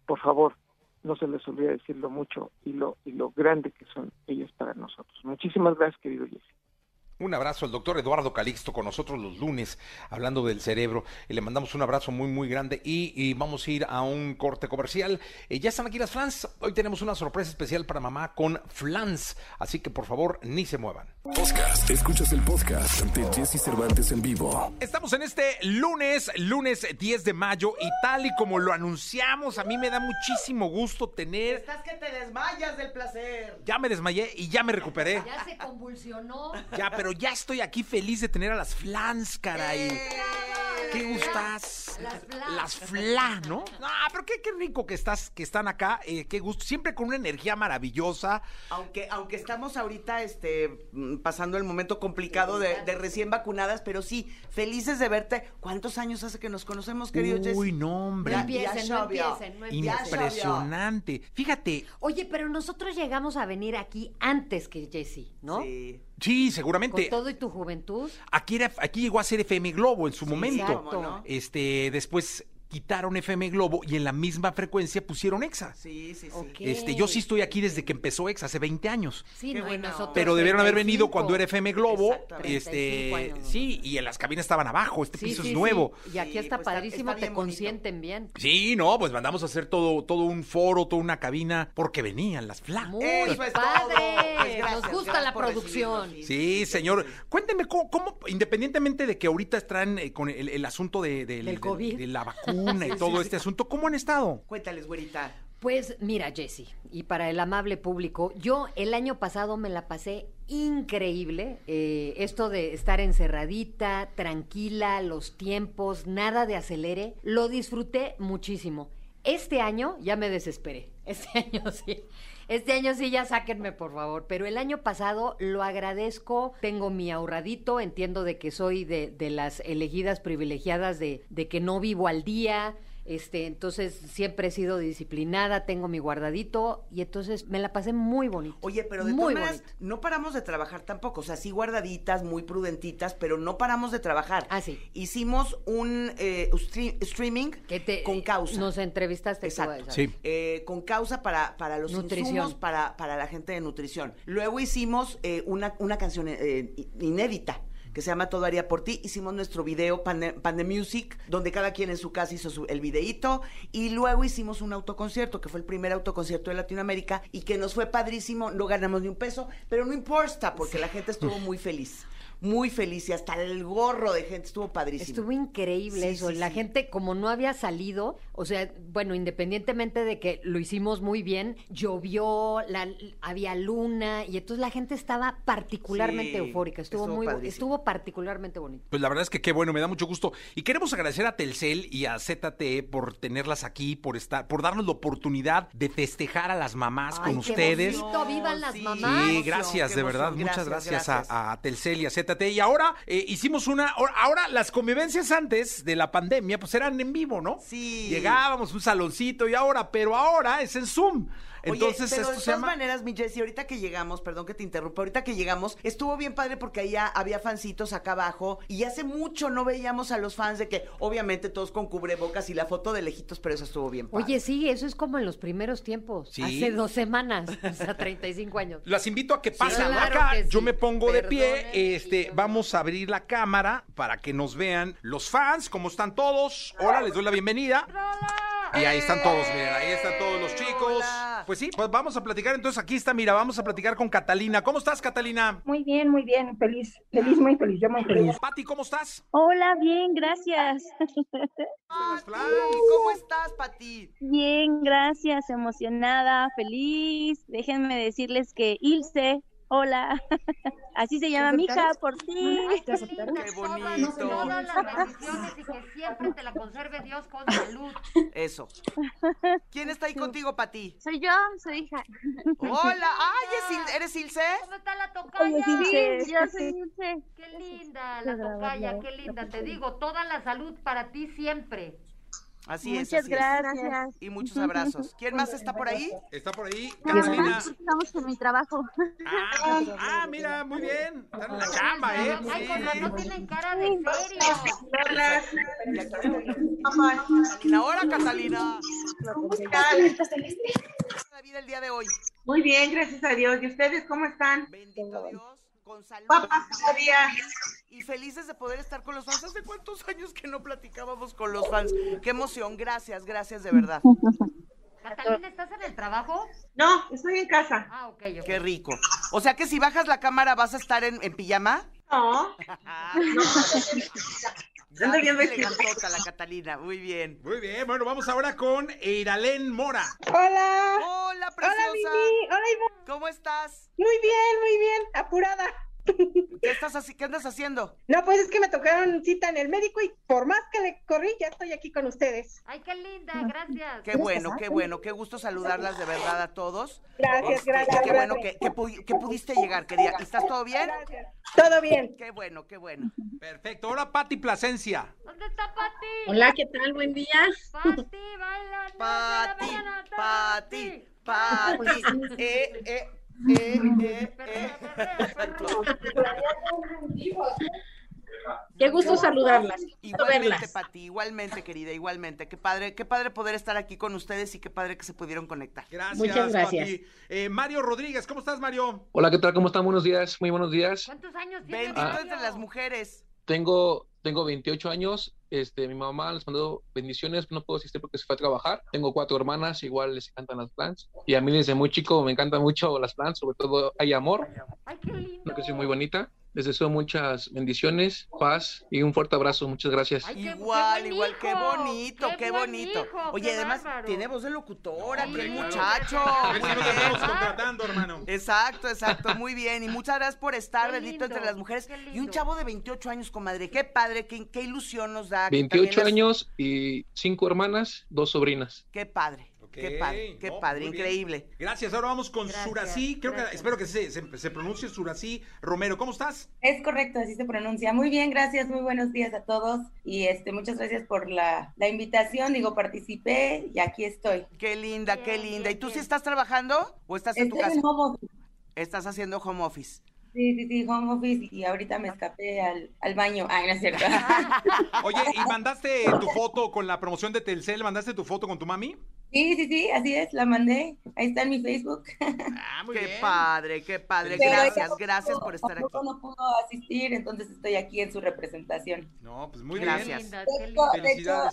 Por favor, no se les olvide decirlo mucho y lo, y lo grande que son ellos para nosotros. Muchísimas gracias, querido Jesse. Un abrazo al doctor Eduardo Calixto con nosotros los lunes hablando del cerebro. Y le mandamos un abrazo muy, muy grande y, vamos a ir a un corte comercial. Eh, ya están aquí las flans. Hoy tenemos una sorpresa especial para mamá con flans. Así que por favor, ni se muevan. Podcast. Escuchas el podcast de Jesse Cervantes en vivo. Estamos en este lunes, lunes 10 de mayo. Y tal y como lo anunciamos, a mí me da muchísimo gusto tener. Estás que te desmayas del placer. Ya me desmayé y ya me recuperé. Ya se convulsionó. Ya, pero pero ya estoy aquí feliz de tener a las flans, caray. ¡Eh! ¿Qué gustas? Las flan. ¿no? Ah, pero qué, qué, rico que estás, que están acá, eh, qué gusto, siempre con una energía maravillosa. Aunque, aunque estamos ahorita este, mm, pasando el momento complicado de, recién vacunadas, pero sí, felices de verte. ¿Cuántos años hace que nos conocemos, querido Jess? Uy, no, hombre. No empiecen, no empiecen, no empiecen. Impresionante. Fíjate. Oye, pero nosotros llegamos a venir aquí antes que Jesse, ¿no? Sí. Sí, seguramente. Con todo y tu juventud. Aquí, era, aquí llegó a ser FM Globo en su momento. Exacto. Este, después quitaron FM Globo y en la misma frecuencia pusieron EXA. Sí, sí, sí. Este, yo sí estoy aquí desde que empezó EXA, hace 20 años. Sí, no, nosotros Pero debieron haber venido cuando era FM Globo. Este, sí, y en las cabinas estaban abajo, este piso es nuevo. Y aquí está pues, padrísimo, te consienten bien. Sí, no, pues mandamos a hacer todo, todo un foro, toda una cabina, porque venían las flas. Muy padre. Pues Nos gusta la producción. Sí, señor. Cuénteme, ¿cómo, independientemente de que ahorita están eh, con el, asunto de, de, de la vacuna, y todo este asunto. ¿Cómo han estado? Cuéntales, güerita. Pues mira, Jesse, y para el amable público, yo el año pasado me la pasé increíble. Eh, esto de estar encerradita, tranquila, los tiempos, nada de acelere, lo disfruté muchísimo. Este año ya me desesperé. Este año sí. Este año sí ya sáquenme, por favor. Pero el año pasado lo agradezco. Tengo mi ahorradito. Entiendo de que soy de, de las elegidas privilegiadas de, de que no vivo al día este, entonces siempre he sido disciplinada, tengo mi guardadito y entonces me la pasé muy bonito. Oye, pero de todas maneras, no paramos de trabajar tampoco, o sea, sí guardaditas, muy prudentitas, pero no paramos de trabajar. Ah, sí. Hicimos un eh, streaming con causa. Nos entrevistaste Exacto. Sí. Eh, con causa para, para los nutrición. para, para la gente de nutrición. Luego hicimos eh, una, una canción inédita que se llama Todo haría por ti. Hicimos nuestro video Pande, Music, donde cada quien en su casa hizo el videíto. Y luego hicimos un autoconcierto, que fue el primer autoconcierto de Latinoamérica y que nos fue padrísimo. No ganamos ni un peso, pero no importa, porque la gente estuvo muy feliz. Muy feliz y hasta el gorro de gente estuvo padrísimo. Estuvo increíble eso. la gente, como no había salido, o sea, bueno, independientemente de que lo hicimos muy bien, llovió, la, había luna y entonces la gente estaba particularmente eufórica. Estuvo, muy, estuvo particularmente bonito. Pues la verdad es que qué bueno, me da mucho gusto. Y queremos agradecer a Telcel y a ZTE por tenerlas aquí, por estar, por darnos la oportunidad de festejar a las mamás con ustedes. vivan las mamás. Sí, gracias, de verdad. Muchas gracias, A, Telcel y a ZTE. Y ahora eh, hicimos una, ahora las convivencias antes de la pandemia, pues eran en vivo, ¿no? Sí. Llegábamos un saloncito y ahora, pero ahora es en Zoom. Entonces, Oye, pero de todas maneras, mi Jessie, ahorita que llegamos, perdón que te interrumpa, ahorita que llegamos, estuvo bien padre porque ahí había fancitos acá abajo y hace mucho no veíamos a los fans de que, obviamente, todos con cubrebocas y la foto de lejitos, pero eso estuvo bien padre. Oye, sí, eso es como en los primeros tiempos. Hace dos semanas, o sea, 35 años. Las invito a que pasen acá. Yo me pongo de pie. Este, vamos a abrir la cámara para que nos vean los fans, cómo están todos. Hola, les doy la bienvenida. Y ahí están todos, miren, ahí están todos los chicos. Pues sí, pues vamos a platicar. Entonces aquí está, mira, vamos a platicar con Catalina. ¿Cómo estás, Catalina? Muy bien, muy bien, feliz, feliz, muy feliz, yo muy feliz. Pati, ¿cómo estás? Hola, bien, gracias. ¿Cómo estás, Pati? Bien, gracias, emocionada, feliz. Déjenme decirles que Ilse Hola, así se llama mi hija, por ti. Qué bonito. Todas las bendiciones y que siempre te la conserve Dios con salud. Eso. ¿Quién está ahí contigo, Pati? Soy yo, soy hija. Hola, ay, ¿eres Ilse? ¿Cómo está la tocaya? Sí, yo soy Ilse. Qué linda la tocaya, qué linda. Te digo, toda la salud para ti siempre. Así Muchas es. Muchas gracias. Y muchos abrazos. ¿Quién más está por ahí? Está por ahí, Carolina. Estamos en mi trabajo. Ah, ah, mira, muy bien. Están en la chamba, ¿eh? Ay, sí. no tienen cara de serio. Hola. Ahora, Catalina. ¿Cómo están? la vida el día de hoy? Muy bien, gracias a Dios. ¿Y ustedes cómo están? Bendito Dios. Con salud. Papá, todavía y felices de poder estar con los fans. ¿Hace cuántos años que no platicábamos con los fans? Qué emoción, gracias, gracias de verdad. Catalina, ¿estás en el trabajo? No, estoy en casa. Ah, ok, ok. Qué rico. O sea que si bajas la cámara, ¿vas a estar en, en pijama? No. no. Ando bien elegantota la Catalina, muy bien. Muy bien, bueno, vamos ahora con Eiralén Mora. Hola. Hola, preciosa. Hola, Mimi. Hola, Iván. ¿Cómo estás? Muy bien, muy bien, apurada. ¿Qué, estás así, ¿Qué andas haciendo? No, pues es que me tocaron cita en el médico y por más que le corrí, ya estoy aquí con ustedes. Ay, qué linda, gracias. Qué bueno, qué bueno, qué gusto saludarlas de verdad a todos. Gracias, Este, gracias. y qué bueno gracias. que, que pu- que pudiste llegar, querida. ¿Estás todo bien? Gracias. Todo bien. Qué bueno, qué bueno. Perfecto, ahora Pati Plasencia. ¿Dónde está Pati? Hola, ¿qué tal? Buen día. Pati, baila. Pati, Pati, Pati. Eh, eh, eh, eh, eh. Qué gusto saludarlas. Igualmente, igualmente, querida, igualmente. Qué padre, qué padre poder estar aquí con ustedes y qué padre que se pudieron conectar. Gracias, Muchas gracias. Eh, Mario Rodríguez, ¿cómo estás, Mario? Hola, ¿qué tal? ¿Cómo están? Buenos días, muy buenos días. ¿Cuántos años tienes? Bendito Ah. entre las mujeres. Tengo, tengo 28 años. Este, mi mamá les mandó bendiciones. No puedo asistir porque se fue a trabajar. Tengo cuatro hermanas, igual les encantan las plants. Y a mí desde muy chico me encantan mucho las plants, sobre todo hay amor, Ay, qué lindo. una canción muy bonita. Les deseo muchas bendiciones, paz y un fuerte abrazo. Muchas gracias. Ay, qué- Igual, buen igual, qué bonito, qué bonito. hijo, Oye, qué además bárbaro. tiene voz de locutora, qué claro. muchacho. A ver si Muy bien. estamos contratando, hermano. Exacto, exacto, muy bien. Y muchas gracias por estar, Qué bendito entre las mujeres. Y un chavo de 28 años, comadre. Qué padre, qué, qué ilusión nos da. que 28 también las- años y cinco hermanas, dos sobrinas. Qué padre, qué padre, qué no, padre, increíble. Gracias, ahora vamos con Gracias, Surací. Creo que, espero que se, se, se pronuncie Surací Romero. ¿Cómo estás? Es correcto, así se pronuncia. Muy bien, gracias, muy buenos días a todos y este muchas gracias por la, la invitación. Digo, participé y aquí estoy. Qué linda, qué linda. bien, ¿Y tú sí estás trabajando o estás en tu casa? en home office. Estás haciendo home office. Sí, sí, sí, home office y ahorita me escapé al, al baño. Ay, no es cierto. Oye, ¿y mandaste tu foto con la promoción de Telcel? ¿Mandaste tu foto con tu mami? Sí, sí, sí, así es, la mandé. Ahí está en mi Facebook. Ah, muy Qué bien. padre, qué padre. Pero Gracias, gracias por estar aquí. no pudo asistir, entonces estoy aquí en su representación. No, pues muy Gracias. bien. De hecho, de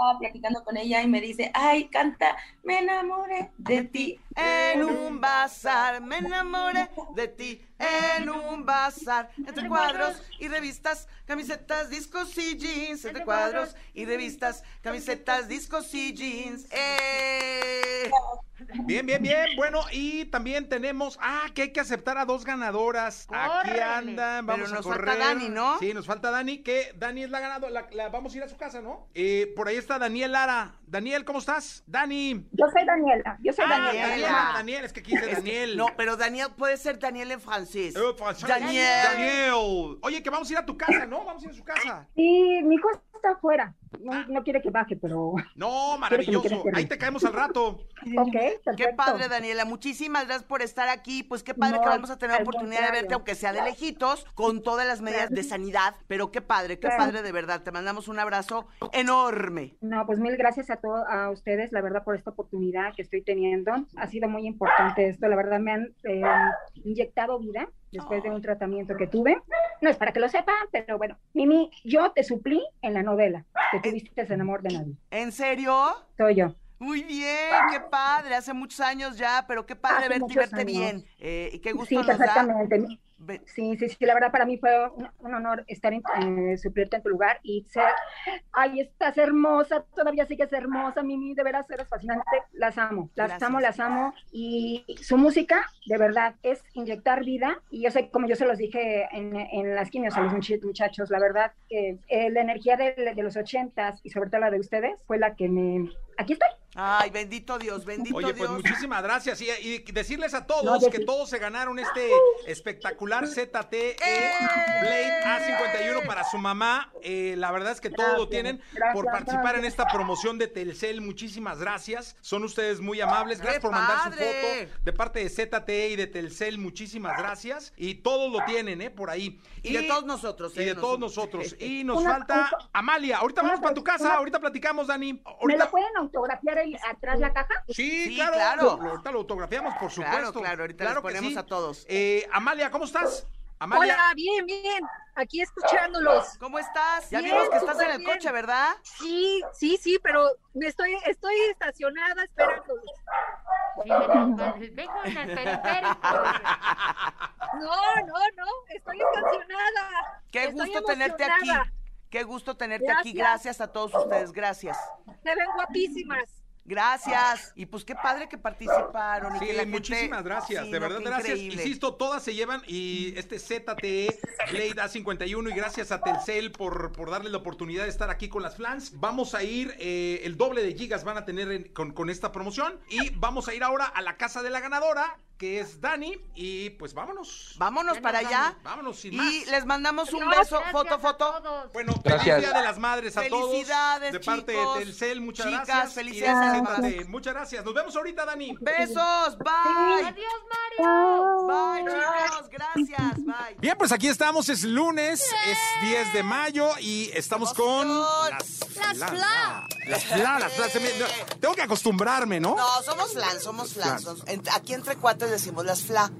estaba platicando con ella y me dice, ay, canta, me enamoré de ti. En un bazar me enamoré de ti. En un bazar, entre cuadros y revistas, camisetas, discos y jeans. Entre cuadros y revistas, camisetas, discos y jeans. ¡Eh! Bien, bien, bien. Bueno, y también tenemos, ah, que hay que aceptar a dos ganadoras. Aquí andan, vamos Pero nos a correr. falta Dani, ¿no? Sí, nos falta Dani, que Dani es la ganadora, la, la- vamos a ir a su casa, ¿no? Eh, por ahí está Daniel Lara. Daniel, ¿cómo estás? Dani. Yo soy Daniela, yo soy Ah, Daniela. Daniela, Daniel, es que aquí dice Daniel. no, pero Daniel puede ser Daniel en francés. Eh, François. Daniel. Daniel. Oye, que vamos a ir a tu casa, ¿no? Vamos a ir a su casa. Sí, mi hijo está afuera. No, no quiere que baje, pero. No, maravilloso. Ahí te caemos al rato. Ok, Qué perfecto. padre, Daniela. Muchísimas gracias por estar aquí. Pues qué padre No, que vamos a tener al oportunidad de verte, aunque sea de lejitos, con todas las medidas de sanidad. Pero qué padre, qué Claro. padre de verdad. Te mandamos un abrazo enorme. No, pues mil gracias a todos, a ustedes, la verdad, por esta oportunidad que estoy teniendo. Ha sido muy importante esto, la verdad, me han eh, inyectado vida después de un tratamiento que tuve. No es para que lo sepan, pero bueno, Mimi, yo te suplí en la novela que tuviste en amor de nadie. ¿En serio? Soy yo. Muy bien, qué padre. Hace muchos años ya, pero qué padre Hace verte verte bien. Eh, y qué gusto Sí, nos da. Sí, sí, sí, la verdad para mí fue un, un honor estar en, eh, suplirte en tu lugar y ser, ay, estás hermosa, todavía sigues hermosa, Mimi, de veras eres fascinante, las amo, las Gracias. amo, las amo y su música, de verdad, es inyectar vida y yo sé, como yo se los dije en, en las quimios a los much- muchachos, la verdad que eh, la energía de, de los ochentas y sobre todo la de ustedes fue la que me, aquí estoy. Ay, bendito Dios, bendito Oye, pues Dios. muchísimas gracias. Y, y decirles a todos No, que todos se ganaron este espectacular ZTE Blade A51 para su mamá. Eh, la verdad es que todos lo Gracias, tienen gracias, por participar en gracias. esta promoción de Telcel. Muchísimas gracias. Son ustedes muy amables. Gracias ¡Qué por mandar su foto de parte de ZTE y de Telcel. Muchísimas gracias. Y todos lo tienen, ¿eh? Por ahí. Y de todos nosotros, Y ¿eh? de todos Nosotros. Y nos Una- falta Amalia. Ahorita una vamos para tu casa. una- Ahorita platicamos, Dani. ¿Me Ahorita... lo pueden autografiar ahí atrás la caja? Sí, Sí, claro, claro. Lo, ahorita lo autografiamos, por Claro, supuesto. claro, ahorita Claro les ponemos sí. a todos. Eh, Amalia, ¿cómo estás? Amalia. Hola, bien, bien. Aquí escuchándolos. ¿Cómo estás? Ya Bien, vimos que estás en el bien. coche, ¿verdad? Sí, sí, sí, pero me estoy, estoy estacionada esperándolos. Vengo en el periférico. No, no, no, estoy estacionada. Qué Estoy gusto tenerte aquí. Qué gusto tenerte aquí. Gracias a todos ustedes. Gracias. Se ven guapísimas. Gracias. Y pues qué padre que participaron. y Sí, que la gente- muchísimas gracias, Sí, de verdad, gracias. increíble. Insisto, todas se llevan y este ZTE Blade A51 y gracias a Telcel por, por darle la oportunidad de estar aquí con las flans. Vamos a ir, eh, el doble de gigas van a tener en- con, con esta promoción y vamos a ir ahora a la casa de la ganadora, que es Dani, y pues vámonos. Vámonos para allá. Vámonos sin Y más. les mandamos un beso, foto, foto. Bueno, Gracias. feliz Día de las Madres a todos. Felicidades, De parte chicos, de Telcel, muchas chicas, gracias. felicidades, Muchas gracias. Nos vemos ahorita, Dani. Besos, bye. Adiós, Mario. Bye, chicos, gracias, bye. Bien, pues aquí estamos, es lunes, es 10 de mayo y estamos con las Las fla. Las fla, las fla. Tengo que acostumbrarme, ¿no? No, somos flan, somos flan. Aquí entre cuates decimos las fla.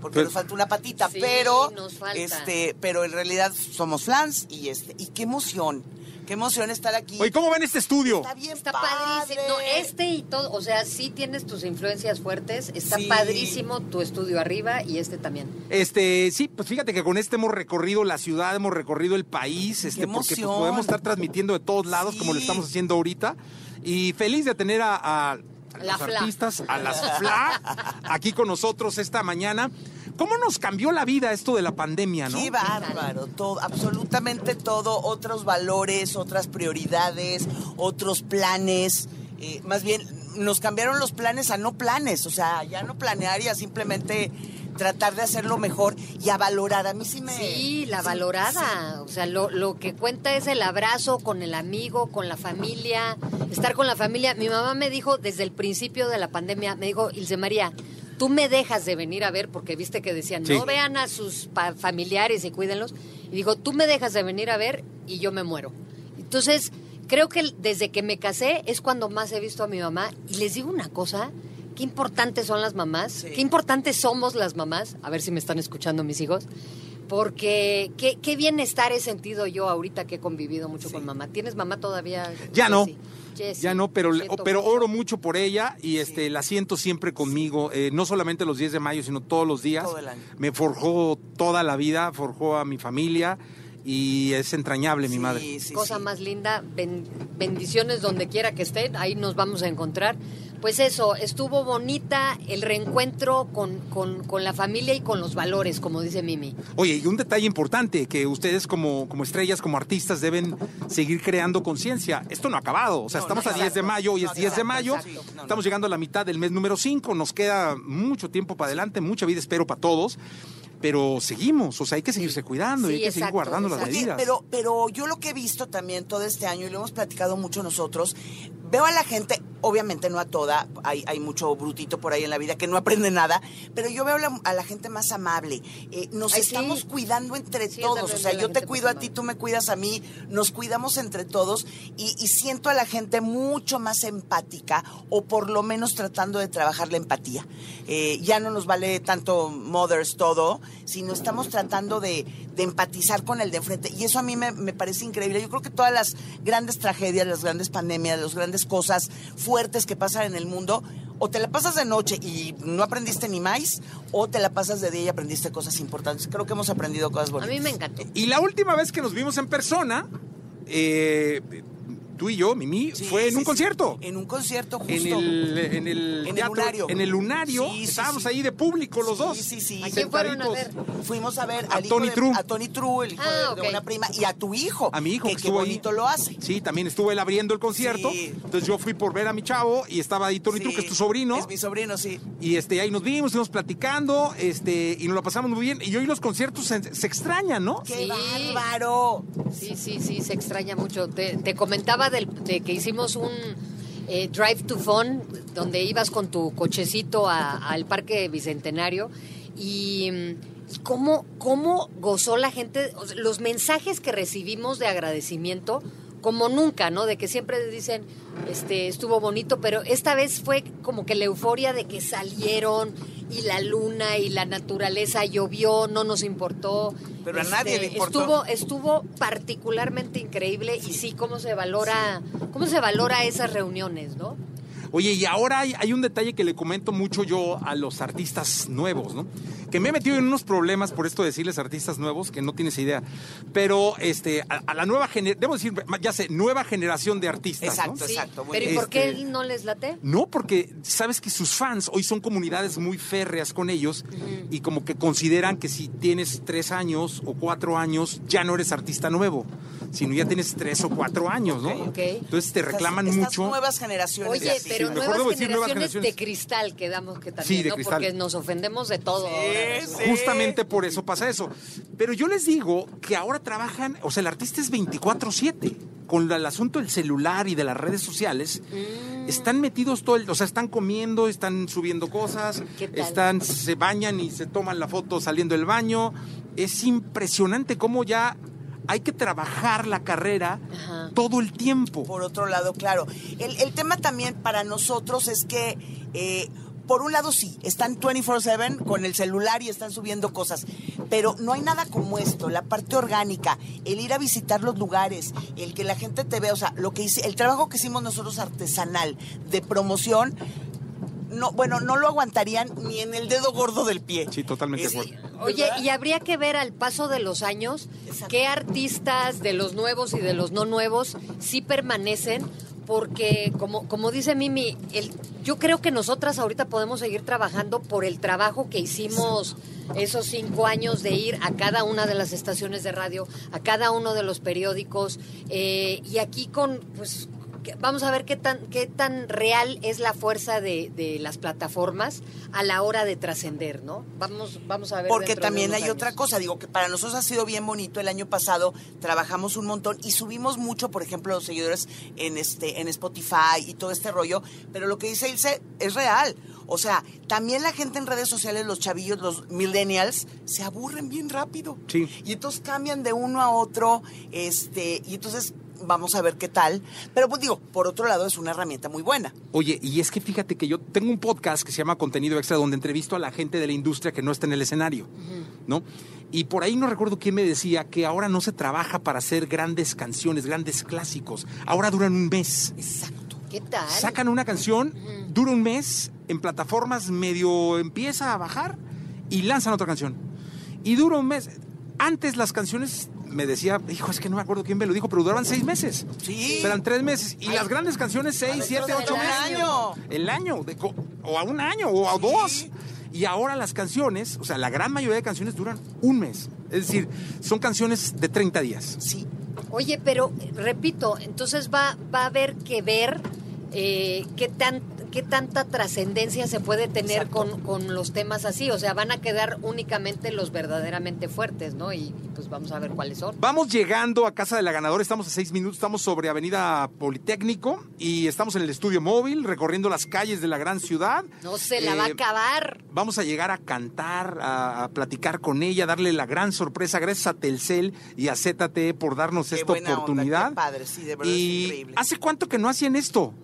Porque Pero- nos falta una patita, Sí, pero nos falta. este, pero en realidad somos flans y este, y qué emoción, qué emoción estar aquí. Oye, ¿cómo ven este estudio? Está bien Está padre. padrísimo. No, este y todo, o sea, sí tienes tus influencias fuertes. Está Sí. padrísimo tu estudio arriba y este también. Este, sí, pues fíjate que con este hemos recorrido la ciudad, hemos recorrido el país, este, porque pues, podemos estar transmitiendo de todos lados como lo estamos haciendo ahorita. Y feliz de tener a, a- a La los Fla. artistas, a las FLA, aquí con nosotros esta mañana. ¿Cómo nos cambió la vida esto de la pandemia, no? Qué bárbaro, todo, absolutamente todo, otros valores, otras prioridades, otros planes, eh, más bien nos cambiaron los planes a no planes, o sea, ya no planear y a simplemente tratar de hacerlo mejor y a valorar. A mí sí me... Sí, la sí, valorada. O sea, lo, lo que cuenta es el abrazo con el amigo, con la familia, estar con la familia. Mi mamá me dijo desde el principio de la pandemia, me dijo, Ilse María, tú me dejas de venir a ver, porque viste que decían, Sí. no vean a sus pa- familiares y cuídenlos. Y dijo, tú me dejas de venir a ver y yo me muero. Entonces, creo que desde que me casé es cuando más he visto a mi mamá. Y les digo una cosa, qué importantes son las mamás, Sí. qué importantes somos las mamás. A ver si me están escuchando mis hijos. porque qué, qué bienestar he sentido yo ahorita que he convivido mucho con mamá. ¿Tienes mamá todavía? Ya no. Jessie, Ya no, pero, pero oro mucho por ella y este la siento siempre conmigo, eh, no solamente los 10 de mayo, sino todos los días. Todo el año. Me forjó toda la vida, forjó a mi familia y es entrañable mi madre. Cosa más linda, ben- bendiciones donde quiera que estén, ahí nos vamos a encontrar. Pues eso, estuvo bonita el reencuentro con, con, con la familia y con los valores, como dice Mimi. Oye, y un detalle importante, que ustedes como, como estrellas, como artistas, deben seguir creando conciencia. Esto no ha acabado, o sea, No, estamos no, a 10 de exacto. mayo, hoy es No, 10 de exacto, mayo, exacto. Estamos llegando a la mitad del mes número 5, nos queda mucho tiempo para adelante, mucha vida espero para todos, pero seguimos, o sea, hay que seguirse cuidando y hay que seguir guardando las Oye, medidas. pero, pero yo lo que he visto también todo este año, y lo hemos platicado mucho nosotros, veo a la gente, obviamente no a toda, hay, hay mucho brutito por ahí en la vida que no aprende nada, pero yo veo a la, a la gente más amable. Eh, nos Ay, sí. estamos cuidando entre Sí, todos, o sea, yo te cuido a ti, tú me cuidas a mí, nos cuidamos entre todos y, y siento a la gente mucho más empática o por lo menos tratando de trabajar la empatía. Eh, ya no nos vale tanto mothers todo, sino estamos tratando de, de empatizar con el de enfrente y eso a mí me, me parece increíble. Yo creo que todas las grandes tragedias, las grandes pandemias, las grandes cosas fuertes que pasan en el mundo, o te la pasas de noche y no aprendiste ni más, o te la pasas de día y aprendiste cosas importantes. Creo que hemos aprendido cosas A bonitas. mí me encantó. Y la última vez que nos vimos en persona, eh, tú y yo, Mimi, fue en sí, un sí. concierto. En un concierto justo. En el, en el, En el teatro- lunario. En el lunario. Sí, sí, estábamos sí. ahí de público los dos. Sí, sí, ¿A quién fueron a ver? Fuimos a ver A al Tony True. a Tony True, el hijo Ah, de, de ok. una prima, y a tu hijo. A mi hijo que, que, qué estuvo ahí. bonito lo hace. Sí, también estuvo él abriendo el concierto. Sí. Entonces yo fui por ver a mi chavo y estaba ahí Tony Sí. True, que es tu sobrino. Es mi sobrino, sí. Y este, ahí nos vimos, estuvimos platicando, este, y nos lo pasamos muy bien. Y hoy los conciertos se, se extrañan, ¿no? ¡Qué Sí. bárbaro! Sí, sí, sí, se extraña mucho. Te, te comentaba de que hicimos un eh, Drive to Fun, donde ibas con tu cochecito al Parque Bicentenario y, y cómo, cómo gozó la gente, los mensajes que recibimos de agradecimiento, como nunca, ¿no? De que siempre dicen, este, estuvo bonito, pero esta vez fue como que la euforia de que salieron y la luna y la naturaleza llovió, no nos importó. Pero a nadie le importó. Estuvo, estuvo particularmente increíble y sí, cómo se valora, cómo se valora esas reuniones, ¿no? Oye, y ahora hay, hay un detalle que le comento mucho yo a los artistas nuevos, ¿no? Que me he metido en unos problemas por esto de decirles artistas nuevos, que no tienes idea. Pero este, a, a la nueva generación, debo decir, ya sé, nueva generación de artistas. ¿no? Exacto, exacto. muy Pero ¿y por qué Este- no les late? No, porque sabes que sus fans hoy son comunidades muy férreas con ellos y como que consideran que si tienes tres años o cuatro años ya no eres artista nuevo, sino ya tienes tres o cuatro años, ¿no? Ok. Entonces te reclaman Estas mucho. nuevas generaciones. Oye, así. Pero sí, mejor nuevas, debo decir generaciones nuevas generaciones. de cristal que damos que también, Sí, de ¿no? cristal. Porque nos ofendemos de todo. ahora. Justamente por eso pasa eso. Pero yo les digo que ahora trabajan, o sea, el artista es 24/7. Con el asunto del celular y de las redes sociales, Mm. están metidos todo el, o sea, están comiendo, están subiendo cosas, están, se bañan y se toman la foto saliendo del baño. Es impresionante cómo ya hay que trabajar la carrera Ajá. todo el tiempo. Por otro lado, claro. El, el tema también para nosotros es que, eh, por un lado sí, están 24/7 con el celular y están subiendo cosas, pero no hay nada como esto, la parte orgánica, el ir a visitar los lugares, el que la gente te vea, o sea, lo que hice, el trabajo que hicimos nosotros artesanal de promoción, no, bueno, no lo aguantarían ni en el dedo gordo del pie. Sí, totalmente Es-. Oye, y habría que ver al paso de los años qué artistas de los nuevos y de los no nuevos sí permanecen, porque como, como dice Mimi, el, yo creo que nosotras ahorita podemos seguir trabajando por el trabajo que hicimos esos cinco años de ir a cada una de las estaciones de radio, a cada uno de los periódicos, eh, y aquí con, pues, vamos a ver qué tan, qué tan real es la fuerza de, de las plataformas a la hora de trascender, ¿no? Vamos, vamos a ver. Porque también hay años. otra cosa, digo que para nosotros ha sido bien bonito. El año pasado trabajamos un montón y subimos mucho, por ejemplo, los seguidores en este en Spotify y todo este rollo. Pero lo que dice Ilse es real. O sea, también la gente en redes sociales, los chavillos, los millennials, se aburren bien rápido. Sí. Y entonces cambian de uno a otro, este, y entonces vamos a ver qué tal. Pero pues digo, por otro lado es una herramienta muy buena. Oye, y es que fíjate que yo tengo un podcast que se llama Contenido Extra, donde entrevisto a la gente de la industria que no está en el escenario, ¿no? Y por ahí no recuerdo quién me decía que ahora no se trabaja para hacer grandes canciones, grandes clásicos. Ahora duran un mes. Exacto. ¿Qué tal? Sacan una canción, dura un mes, en plataformas medio empieza a bajar y lanzan otra canción. Y dura un mes. Antes las canciones me decía, hijo, es que no me acuerdo quién me lo dijo, pero duraban seis meses. Sí. Eran tres meses. Y las grandes canciones, seis, siete, ocho meses. año. El año. de o a un año, o a dos. Y ahora las canciones, o sea, la gran mayoría de canciones duran un mes. Es decir, son canciones de 30 días. Sí. Oye, pero repito, entonces va, va a haber que ver eh, qué, tan, qué tanta trascendencia se puede tener con, con los temas así. O sea, van a quedar únicamente los verdaderamente fuertes, ¿no? Y pues vamos a ver cuáles son. Vamos llegando a Casa de la Ganadora, estamos a seis minutos, estamos sobre Avenida Politécnico y estamos en el estudio móvil, recorriendo las calles de la gran ciudad. No se la va a Eh, acabar. Vamos a llegar a cantar, a, a platicar con ella, darle la gran sorpresa. Gracias a Telcel y a ZTE por darnos Qué esta buena onda, oportunidad. qué padre, sí, de verdad es y increíble. ¿hace cuánto que no hacían esto?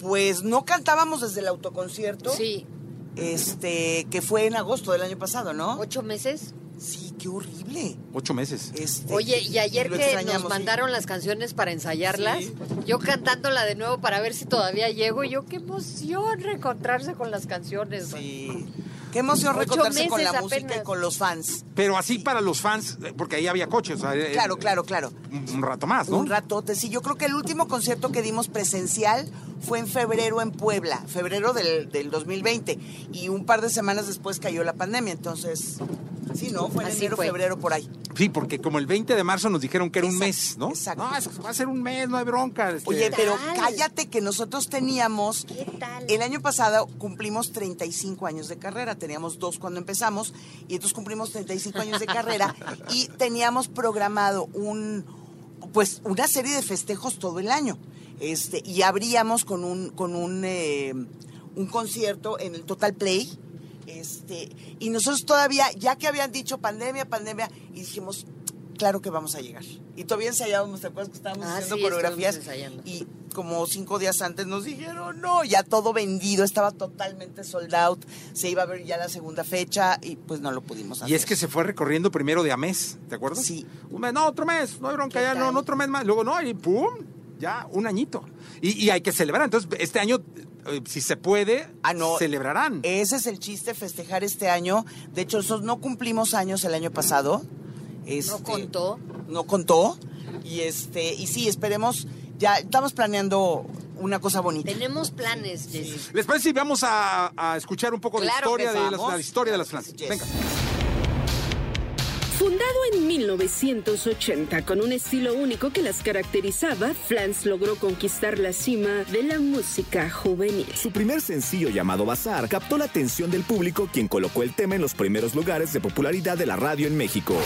Pues no cantábamos desde el autoconcierto. Sí. Este, que fue en agosto del año pasado, ¿no? ¿Ocho meses? Sí, qué horrible. Ocho meses. Este, Oye, y ayer que nos sí. mandaron las canciones para ensayarlas, yo cantándola de nuevo para ver si todavía llego, y yo qué emoción reencontrarse con las canciones. Sí. Qué emoción recordarse con la música y con los fans. Pero así para los fans, eh, porque ahí había coches. o sea, eh, Claro, claro, claro. Un, un rato más, ¿no? Un ratote, sí. Yo creo que el último concierto que dimos presencial fue en febrero en Puebla, febrero del, del 2020. Y un par de semanas después cayó la pandemia, entonces... Sí, ¿no? Fue en Así enero, fue. febrero, por ahí. Sí, porque como el 20 de marzo nos dijeron que era un mes, ¿no? exacto. No, es- va a ser un mes, no hay bronca. este. Oye, pero cállate que nosotros teníamos... El año pasado cumplimos 35 años de carrera, teníamos dos cuando empezamos, y entonces cumplimos 35 años de carrera y teníamos programado un, pues, una serie de festejos todo el año. Este, y abríamos con un, con un, eh, un concierto en el Total Play. Este, y nosotros todavía, ya que habían dicho pandemia, pandemia, y dijimos, claro que vamos a llegar. Y todavía ensayábamos, ¿te acuerdas que estábamos Ah, haciendo sí, coreografías? Y como cinco días antes nos dijeron, no, ya todo vendido, estaba totalmente sold out, se iba a ver ya la segunda fecha y pues no lo pudimos hacer. Y es que se fue recorriendo primero de a mes, ¿te acuerdas? Sí. Un mes, no, otro mes, no hay bronca, ¿Qué ya no, no, otro mes más. Luego, no, y pum, ya un añito. Y, y hay que celebrar. Entonces, este año, si se puede, Ah, no. celebrarán. Ese es el chiste, festejar este año. De hecho, nosotros no cumplimos años el año pasado. Este, No contó. No contó. Y este, y sí, esperemos, ya estamos planeando una cosa bonita. Tenemos planes, Jessy. ¿Les parece si vamos a, a escuchar un poco de Claro historia que de las, la historia de las Flans? Yes. Venga. Fundado en 1980 con un estilo único que las caracterizaba, Flans logró conquistar la cima de la música juvenil. Su primer sencillo llamado Bazar captó la atención del público quien colocó el tema en los primeros lugares de popularidad de la radio en México.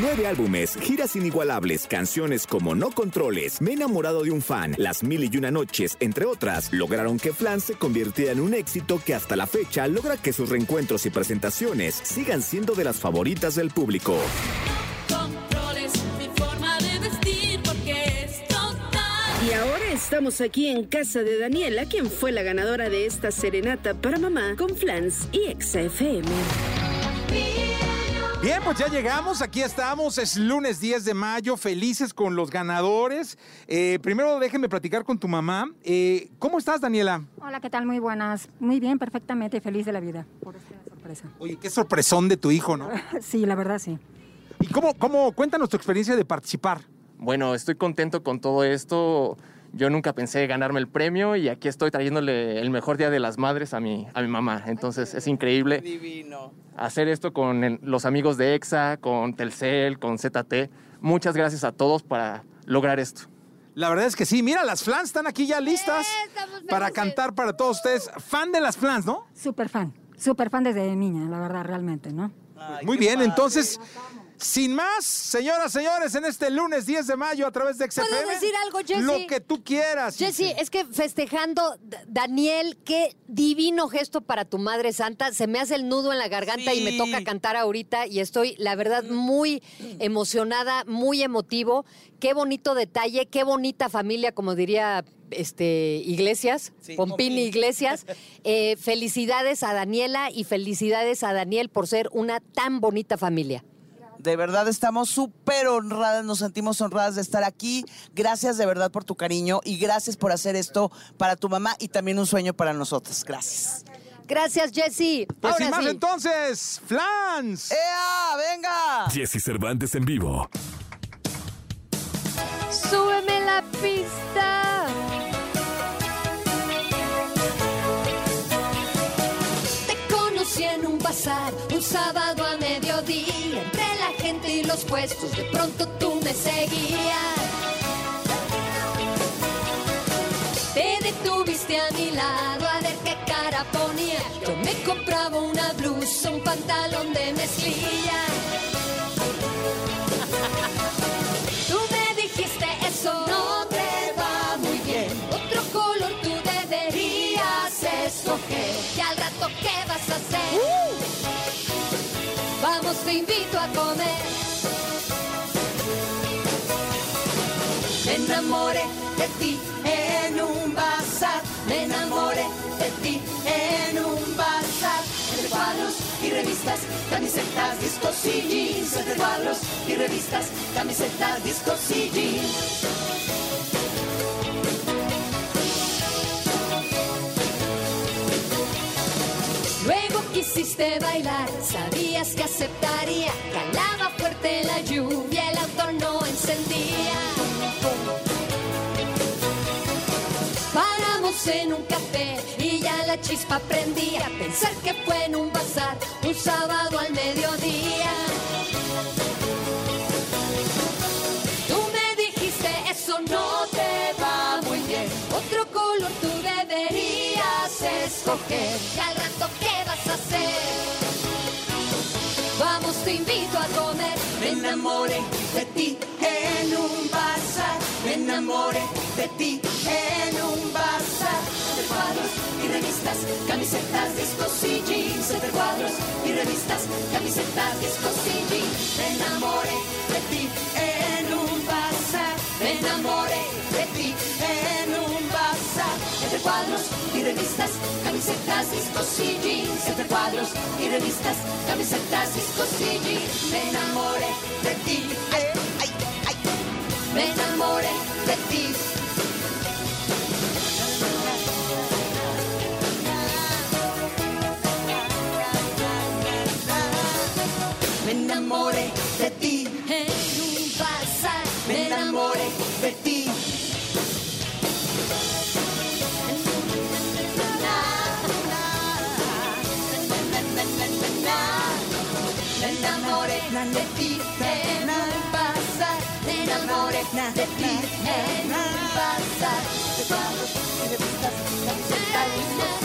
Nueve álbumes, giras inigualables, canciones como No Controles, Me he enamorado de un fan, Las Mil y Una Noches, entre otras, lograron que Flan se convirtiera en un éxito que hasta la fecha logra que sus reencuentros y presentaciones sigan siendo de las favoritas del público. Controles mi forma de vestir porque es total. Y ahora estamos aquí en casa de Daniela, quien fue la ganadora de esta serenata para mamá con Flans y XFM. Bien, pues ya llegamos, aquí estamos, es lunes 10 de mayo, felices con los ganadores. Eh, primero déjenme platicar con tu mamá. Eh, ¿Cómo estás, Daniela? Hola, ¿qué tal? Muy buenas. Muy bien, perfectamente feliz de la vida por esta sorpresa. Oye, qué sorpresón de tu hijo, ¿no? Sí, la verdad sí. ¿Y cómo, cómo, cuéntanos tu experiencia de participar? Bueno, estoy contento con todo esto. Yo nunca pensé ganarme el premio y aquí estoy trayéndole el mejor día de las madres a mi, a mi mamá. Entonces es increíble Divino. hacer esto con el- los amigos de EXA, con Telcel, con ZT. Muchas gracias a todos para lograr esto. La verdad es que sí, mira, las flans están aquí ya listas para cantar para todos ustedes. Fan de las flans, ¿no? Súper fan. Súper fan desde niña, la verdad, realmente, ¿no? Muy bien, entonces, sin más, señoras, señores, en este lunes 10 de mayo a través de XFM. ¿Puedo decir algo, Jessy? Lo que tú quieras. Jessy, es que festejando, Daniel, qué divino gesto para tu Madre Santa. Se me hace el nudo en la garganta y me Sí. toca cantar ahorita y estoy, la verdad, muy emocionada, muy emotivo. Qué bonito detalle, qué bonita familia, como diría este, Iglesias, Pompini Iglesias. Eh, felicidades a Daniela y felicidades a Daniel por ser una tan bonita familia. De verdad estamos súper honradas, nos sentimos honradas de estar aquí. Gracias de verdad por tu cariño y gracias por hacer esto para tu mamá y también un sueño para nosotras. Gracias. Gracias, Jessy. Pues Ahora sin más sí. entonces, Flans. ¡Ea, venga! Jesse Cervantes en vivo. Súbeme la pista. Te conocí en un bazar, un sábado a mediodía, los puestos, de pronto tú me seguías. Te detuviste a mi lado a ver qué cara ponía. Yo me compraba una blusa, un pantalón de mezclilla. Tú me dijiste eso no te va muy bien. Otro color tú deberías escoger. Y al rato, ¿qué vas a hacer? Vamos, te invito a comer. Enamoré de ti en un bazar. Me enamoré de ti en un bazar. Entre cuadros y revistas, camisetas, discos y jeans. Entre cuadros y revistas, camisetas, discos y jeans. Luego quisiste bailar, sabías que aceptaría. Calaba fuerte la lluvia, En un café y ya la chispa prendía. Pensar que fue en un bazar, un sábado al mediodía. Tú me dijiste eso no te va muy bien. Otro color tú deberías escoger. Y al rato, ¿qué vas a hacer? Vamos, te invito a comer. Me enamoré de ti en un bazar. Me enamoré de ti en un bazar. Entre cuadros y revistas, camisetas, discos y jeans. Entre cuadros y revistas, camisetas, discos y jeans. Me enamoré de ti en un bazar. Me enamoré de ti en un bazar. Entre cuadros y revistas, camisetas, discos y jeans. Entre cuadros y revistas, camisetas, discos y jeans. Me enamoré de ti. Me enamoré de ti. Me enamoré de ti enamoré de ti en un bazar. De cuadros y revistas, camisetas, discos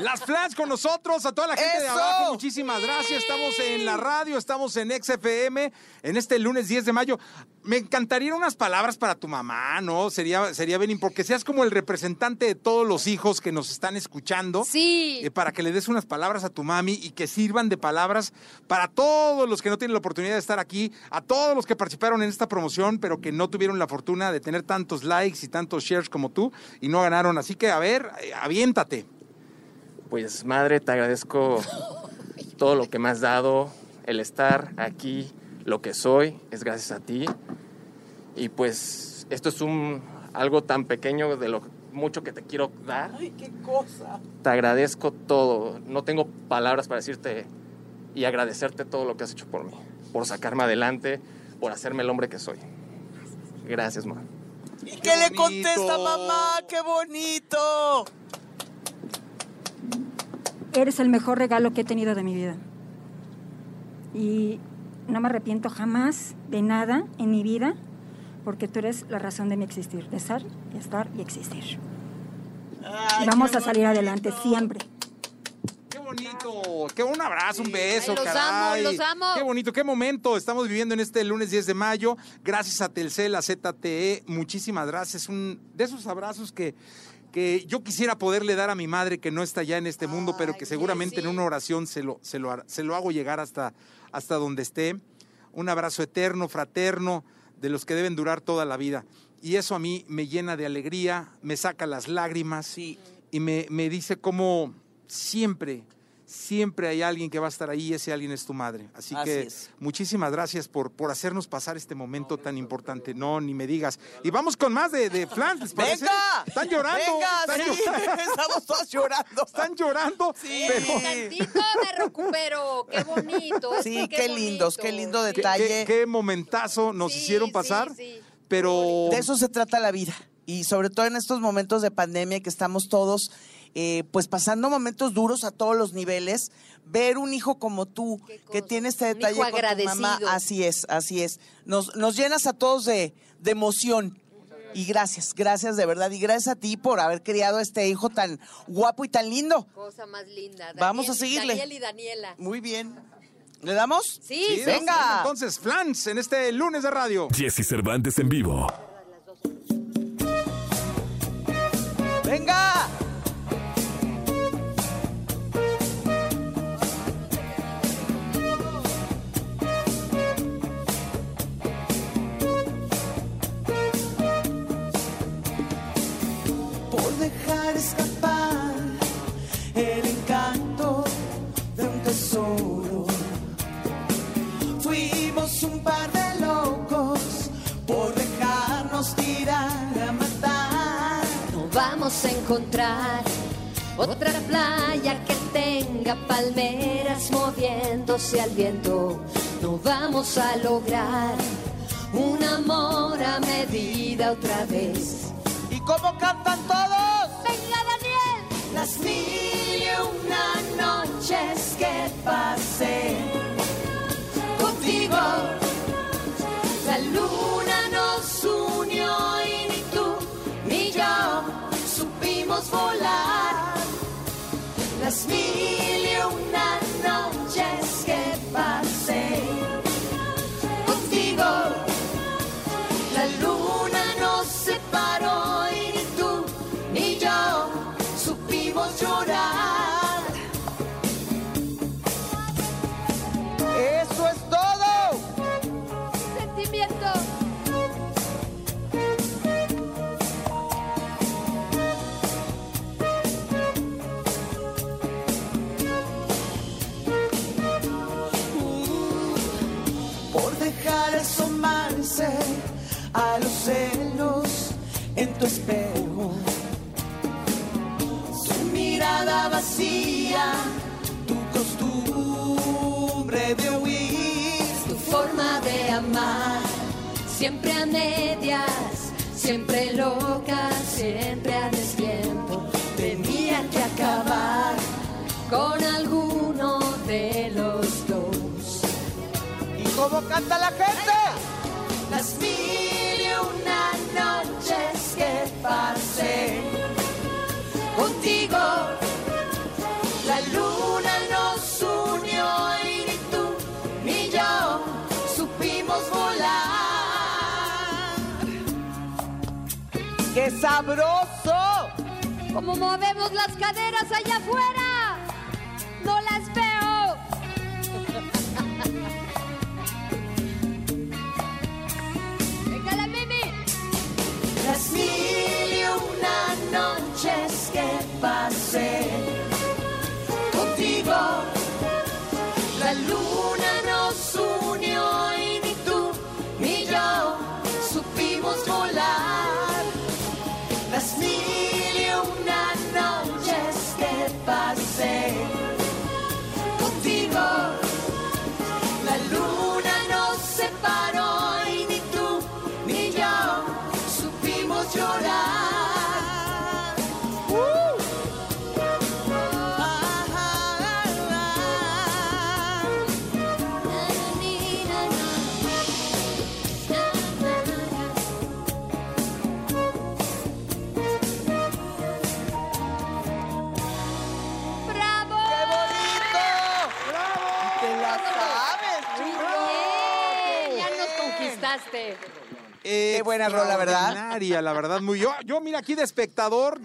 Las Flans con nosotros, a toda la gente de abajo, muchísimas gracias. Estamos en la radio, estamos en XFM en este lunes 10 de mayo. Me encantarían unas palabras para tu mamá, ¿no? Sería, sería bien, porque seas como el representante de todos los hijos que nos están escuchando. Sí. Eh, para que le des unas palabras a tu mami y que sirvan de palabras para todos los que no tienen la oportunidad de estar aquí, a todos los que participaron en esta promoción, pero que no tuvieron la fortuna de tener tantos likes y tantos shares como tú y no ganaron. Así que, a ver, eh, aviéntate. Pues madre, te agradezco todo lo que me has dado, el estar aquí, lo que soy, es gracias a ti. Y pues esto es un algo tan pequeño de lo mucho que te quiero dar. Ay, qué cosa. Te agradezco todo. No tengo palabras para decirte y agradecerte todo lo que has hecho por mí, por sacarme adelante, por hacerme el hombre que soy. Gracias, mamá. ¿Y qué le contesta mamá? ¡Qué bonito! Eres el mejor regalo que he tenido de mi vida. Y no me arrepiento jamás de nada en mi vida, porque tú eres la razón de mi existir, de ser, y estar y existir. y vamos a salir adelante siempre. ¡Qué bonito! Qué un abrazo, un beso, Ay, los caray. amo, los amo. Qué bonito, qué momento estamos viviendo en este lunes 10 de mayo. Gracias a Telcel, a ZTE, muchísimas gracias. Un de esos abrazos que que yo quisiera poderle dar a mi madre que no está ya en este mundo, pero que seguramente en una oración se lo, se lo, se lo hago llegar hasta, hasta donde esté. Un abrazo eterno, fraterno, de los que deben durar toda la vida. Y eso a mí me llena de alegría, me saca las lágrimas y me, me dice cómo siempre, siempre hay alguien que va a estar ahí y ese alguien es tu madre. Así, Así que es. muchísimas gracias por, por hacernos pasar este momento tan importante. No, ni me digas. Y vamos con más de, de Flans, ¿les parece? ¡Venga! Están llorando. ¡Venga! están sí, llorando. estamos todos llorando. Están llorando. Sí. pero- Tantito me recupero, qué bonito. es Sí, que qué lindos, qué lindo ¿Qué, detalle. qué- qué momentazo nos hicieron pasar. Pero De eso se trata la vida. Y sobre todo en estos momentos de pandemia que estamos todos, eh, pues pasando momentos duros a todos los niveles, ver un hijo como tú, que tiene este detalle con tu mamá, así es, así es. Nos, nos llenas a todos de, de emoción. Y gracias, gracias de verdad. Y gracias a ti por haber criado a este hijo tan guapo y tan lindo. Cosa más linda. Vamos a Daniel- seguirle. Daniel y Daniela. Muy bien. ¿Le damos? Sí, Sí, venga. Entonces, Flans, en este lunes de radio. Jesse Cervantes en vivo. ¡Venga! Escapar el encanto de un tesoro. Fuimos un par de locos por dejarnos tirar a matar. No vamos a encontrar otra playa que tenga palmeras moviéndose al viento. No vamos a lograr un amor a medida otra vez. ¿Y cómo cantan todos? Las mil y una noches que pasé contigo. La luna nos unió y ni tú ni yo supimos volar. Las mil siempre a medias, siempre loca, siempre a destiempo. Tenía que acabar con alguno de los dos. ¿Y cómo canta la gente? Sabroso! Como movemos las caderas allá afuera, no las veo. Venga la Mimi. Las mil y una noches que pasé contigo. La luna Qué buena rola, ¿verdad? La verdad, muy yo, yo mira aquí de espectador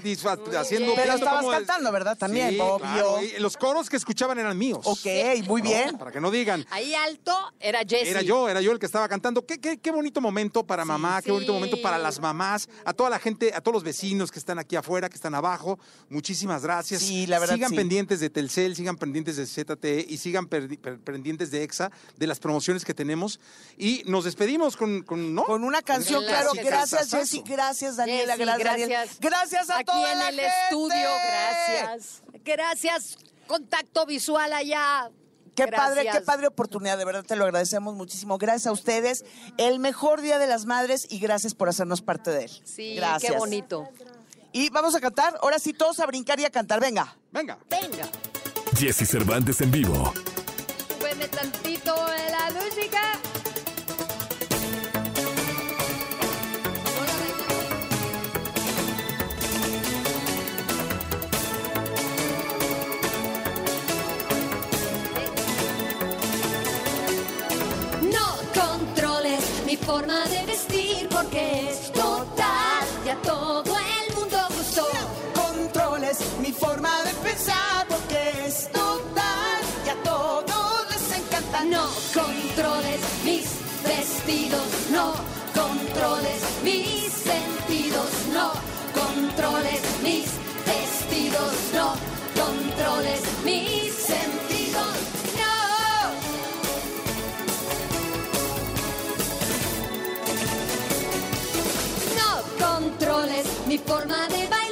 haciendo Pero estabas cantando, ¿verdad? También, Sí, obvio. claro, y los coros que escuchaban eran míos. Ok, muy bien. Para que no digan. Ahí alto era Jessy. Era yo, era yo el que estaba cantando. Qué, qué, qué bonito momento para mamá, qué bonito momento para las mamás, a toda la gente, a todos los vecinos que están aquí afuera, que están abajo. Muchísimas gracias. Sí, la verdad, Sigan sí. pendientes de Telcel, sigan pendientes de ZTE y sigan pendientes de EXA, de las promociones que tenemos. Y nos despedimos con, con, ¿no? Con una canción, Con claro. la- Gracias. Jessy. Gracias, Daniela. Jessy, gracias, Daniel. gracias. Gracias a Aquí toda en la el gente. estudio, gracias. Gracias, contacto visual allá. Qué padre, qué padre oportunidad, de verdad te lo agradecemos muchísimo. Gracias a ustedes. El mejor día de las madres y gracias por hacernos parte de él. Sí, gracias. qué bonito. Y vamos a cantar, ahora sí todos a brincar y a cantar, venga. Venga. Venga, Jesse Cervantes en vivo. súbeme tantito forma de vestir porque es total. Ya todo el mundo gustó. Controles mi forma de pensar porque es total. Y a todos les encanta. No controles mis vestidos. No controles mis sentidos. No controles mis vestidos. No controles mis mi forma de bailar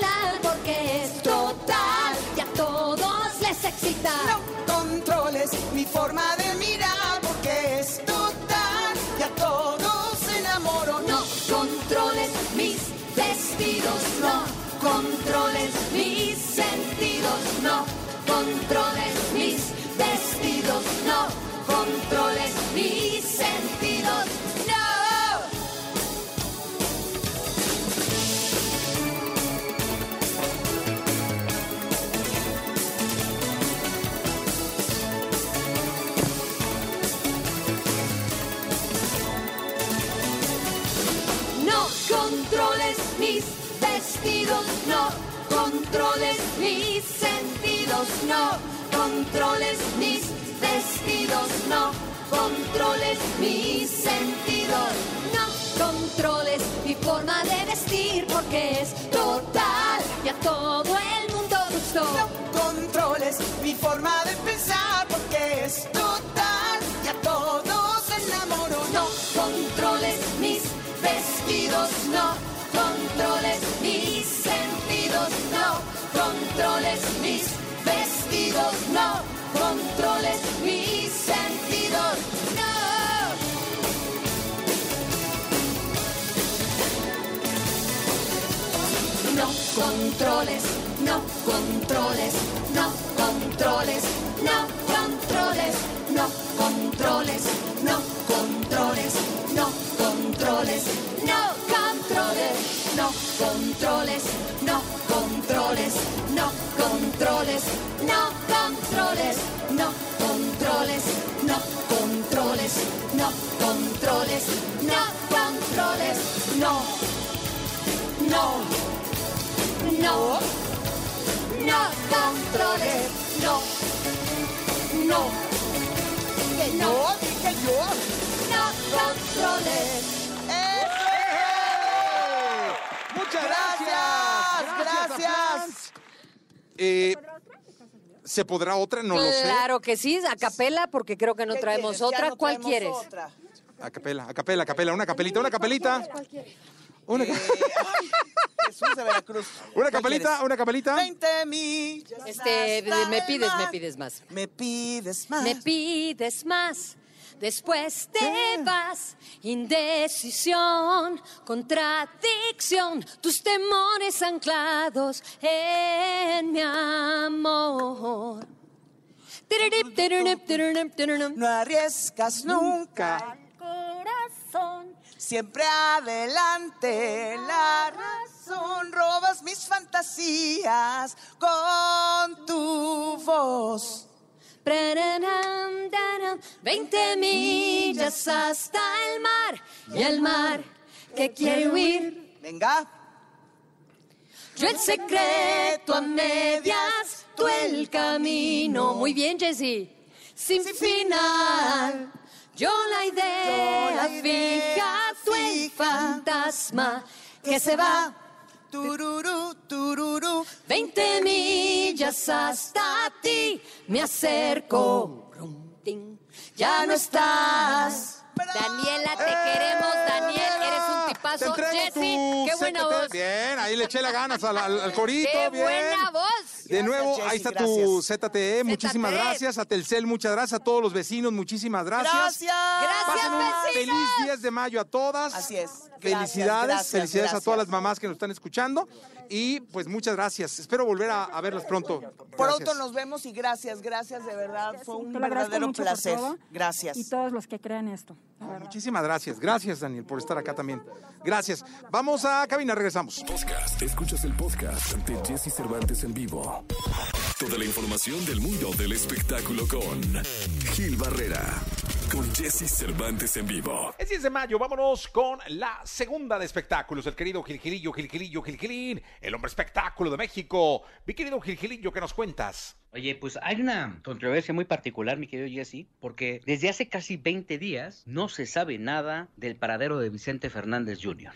mis sentidos, no controles mi forma de vestir porque es controles, no controles, no controles, no controles, no controles, no controles, no controles, no controles, no controles, no controles, no controles, no controles, no controles, no controles, no controles, no, no, no, no controles, no, no, que no, dije yo. no controles. Muchas Gracias, gracias. Franz. Eh, ¿Se podrá otra? No lo sé. Claro que sí, a capela, porque creo que no traemos otra. ¿Cuál quieres? A capela, a capela, a capela, una capelita, una capelita. Una, Jesús de Veracruz. una ¿Cuál capelita, quieres? una capelita. 20 millas. Este, me pides, me pides más. Me pides más. Me pides más. Después te vas, indecisión, contradicción, tus temores anclados en mi amor. No arriesgas nunca. Siempre adelante la razón. Robas mis fantasías con tu voz. Prararam, daram, 20 millas hasta el mar y el mar que quiere huir. Venga. Yo el secreto a medias, tú el camino. Muy bien, Jessy. Sin final. Yo la idea fija, tú el fantasma que se va. Tururú, tururú. 20 millas hasta ti, me acerco. Ya no estás. Daniela, te queremos, Daniel, eres un tipazo. Jessy, tu qué buena voz. Bien, ahí le eché las ganas al, al- al corito. Qué bien. buena voz. De nuevo, ahí está tu ZTE. Muchísimas ZTE. gracias. A Telcel, muchas gracias. A todos los vecinos, muchísimas gracias. Gracias. Pasen un Gracias, feliz 10 de mayo a todas. Así es. Felicidades, gracias, felicidades a todas las mamás que nos están escuchando. Y pues muchas gracias. Espero volver a, a verlas pronto. Pronto nos vemos y gracias, gracias de verdad. Fue un verdadero placer. Gracias. Y todos los que crean esto. Muchísimas gracias. Gracias, Daniel, por estar acá también. Gracias. Vamos a cabina, regresamos. Podcast. Escuchas el podcast de Jesse Cervantes en vivo. Toda la información del mundo del espectáculo con Gil Barrera. Con Jesse Cervantes en vivo. Es 10 de mayo, vámonos con la segunda de espectáculos. El querido Gilgilillo, Gilgilillo, Gilgilín, el hombre espectáculo de México. Mi querido Gilgilillo, ¿qué nos cuentas? Oye, pues hay una controversia muy particular, mi querido Jesse, porque desde hace casi 20 días no se sabe nada del paradero de Vicente Fernández Jr.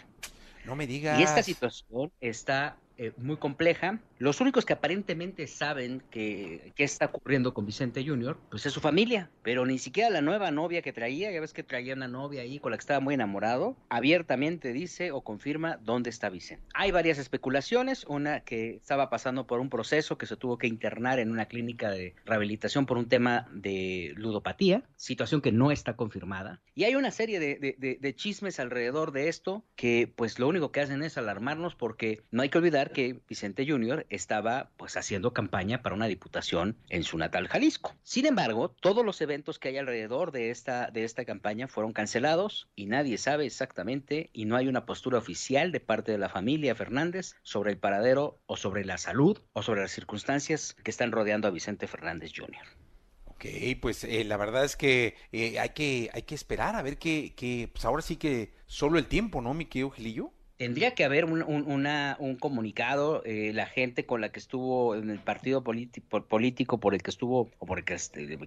No me digas. Y esta situación está eh, muy compleja. Los únicos que aparentemente saben que, qué está ocurriendo con Vicente Jr., pues es su familia, pero ni siquiera la nueva novia que traía, ya ves que traía una novia ahí con la que estaba muy enamorado, abiertamente dice o confirma dónde está Vicente. Hay varias especulaciones, una que estaba pasando por un proceso que se tuvo que internar en una clínica de rehabilitación por un tema de ludopatía, situación que no está confirmada, y hay una serie de, de- de- de chismes alrededor de esto que pues lo único que hacen es alarmarnos porque no hay que olvidar que Vicente Jr. estaba pues haciendo campaña para una diputación en su natal Jalisco. Sin embargo, todos los eventos que hay alrededor de esta, de esta campaña fueron cancelados y nadie sabe exactamente y no hay una postura oficial de parte de la familia Fernández sobre el paradero o sobre la salud o sobre las circunstancias que están rodeando a Vicente Fernández Jr. Ok, pues eh, la verdad es que eh, hay que hay que esperar a ver que, que pues ahora sí que solo el tiempo, ¿no, mi querido Gilillo? Tendría que haber un, comunicado, eh, la gente con la que estuvo en el partido político por el que estuvo, o por el que, este,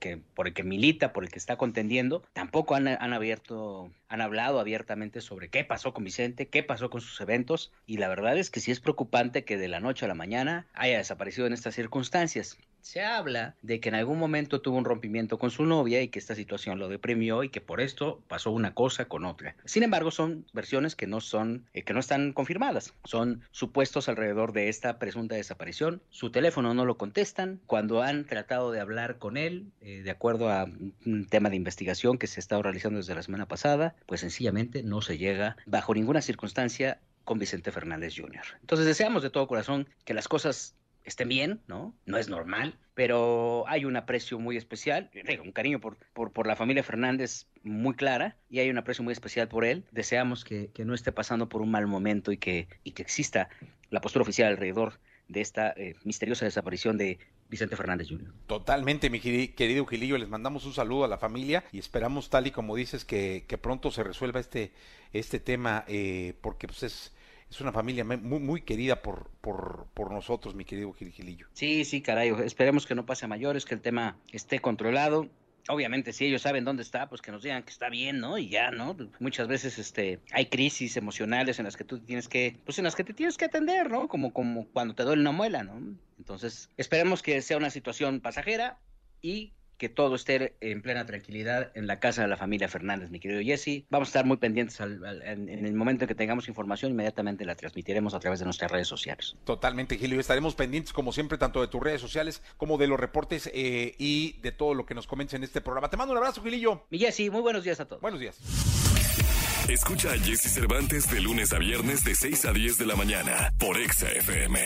que- por el que milita, por el que está contendiendo, tampoco han, han abierto, han hablado abiertamente sobre qué pasó con Vicente, qué pasó con sus eventos, y la verdad es que sí es preocupante que de la noche a la mañana haya desaparecido en estas circunstancias. Se habla de que en algún momento tuvo un rompimiento con su novia y que esta situación lo deprimió y que por esto pasó una cosa con otra. Sin embargo, son versiones que no son, eh, que no están confirmadas. Son supuestos alrededor de esta presunta desaparición. Su teléfono no lo contestan. Cuando han tratado de hablar con él, eh, de acuerdo a un- tema de investigación que se ha estado realizando desde la semana pasada, pues sencillamente no se llega bajo ninguna circunstancia con Vicente Fernández Jr. Entonces deseamos de todo corazón que las cosas estén bien, ¿no? No es normal, pero hay un aprecio muy especial, un cariño por, por, por la familia Fernández muy clara y hay un aprecio muy especial por él. Deseamos que, que no esté pasando por un mal momento y que, y que exista la postura oficial alrededor de esta eh, misteriosa desaparición de Vicente Fernández Jr. Totalmente, mi queri- querido Gilillo, les mandamos un saludo a la familia y esperamos tal y como dices que, que pronto se resuelva este, este tema eh, porque pues es, es una familia muy, querida por, por, por nosotros, mi querido Gil- Gilillo. Sí, sí, caray, esperemos que no pase a mayores, que el tema esté controlado. Obviamente, si ellos saben dónde está, pues que nos digan que está bien, ¿no? Y ya, ¿no? Muchas veces este hay crisis emocionales en las que tú tienes que, pues en las que te tienes que atender, ¿no? Como como cuando te duele una muela, ¿no? Entonces, esperemos que sea una situación pasajera y que todo esté en plena tranquilidad en la casa de la familia Fernández, mi querido Jesse. Vamos a estar muy pendientes al- al- en, en el momento en que tengamos información, inmediatamente la transmitiremos a través de nuestras redes sociales. Totalmente, Gilillo. Estaremos pendientes, como siempre, tanto de tus redes sociales como de los reportes eh, y de todo lo que nos comentes en este programa. Te mando un abrazo, Gilillo. Mi Jesse, muy buenos días a todos. Buenos días. Escucha a Jesse Cervantes de lunes a viernes de 6 a 10 de la mañana por Exa FM.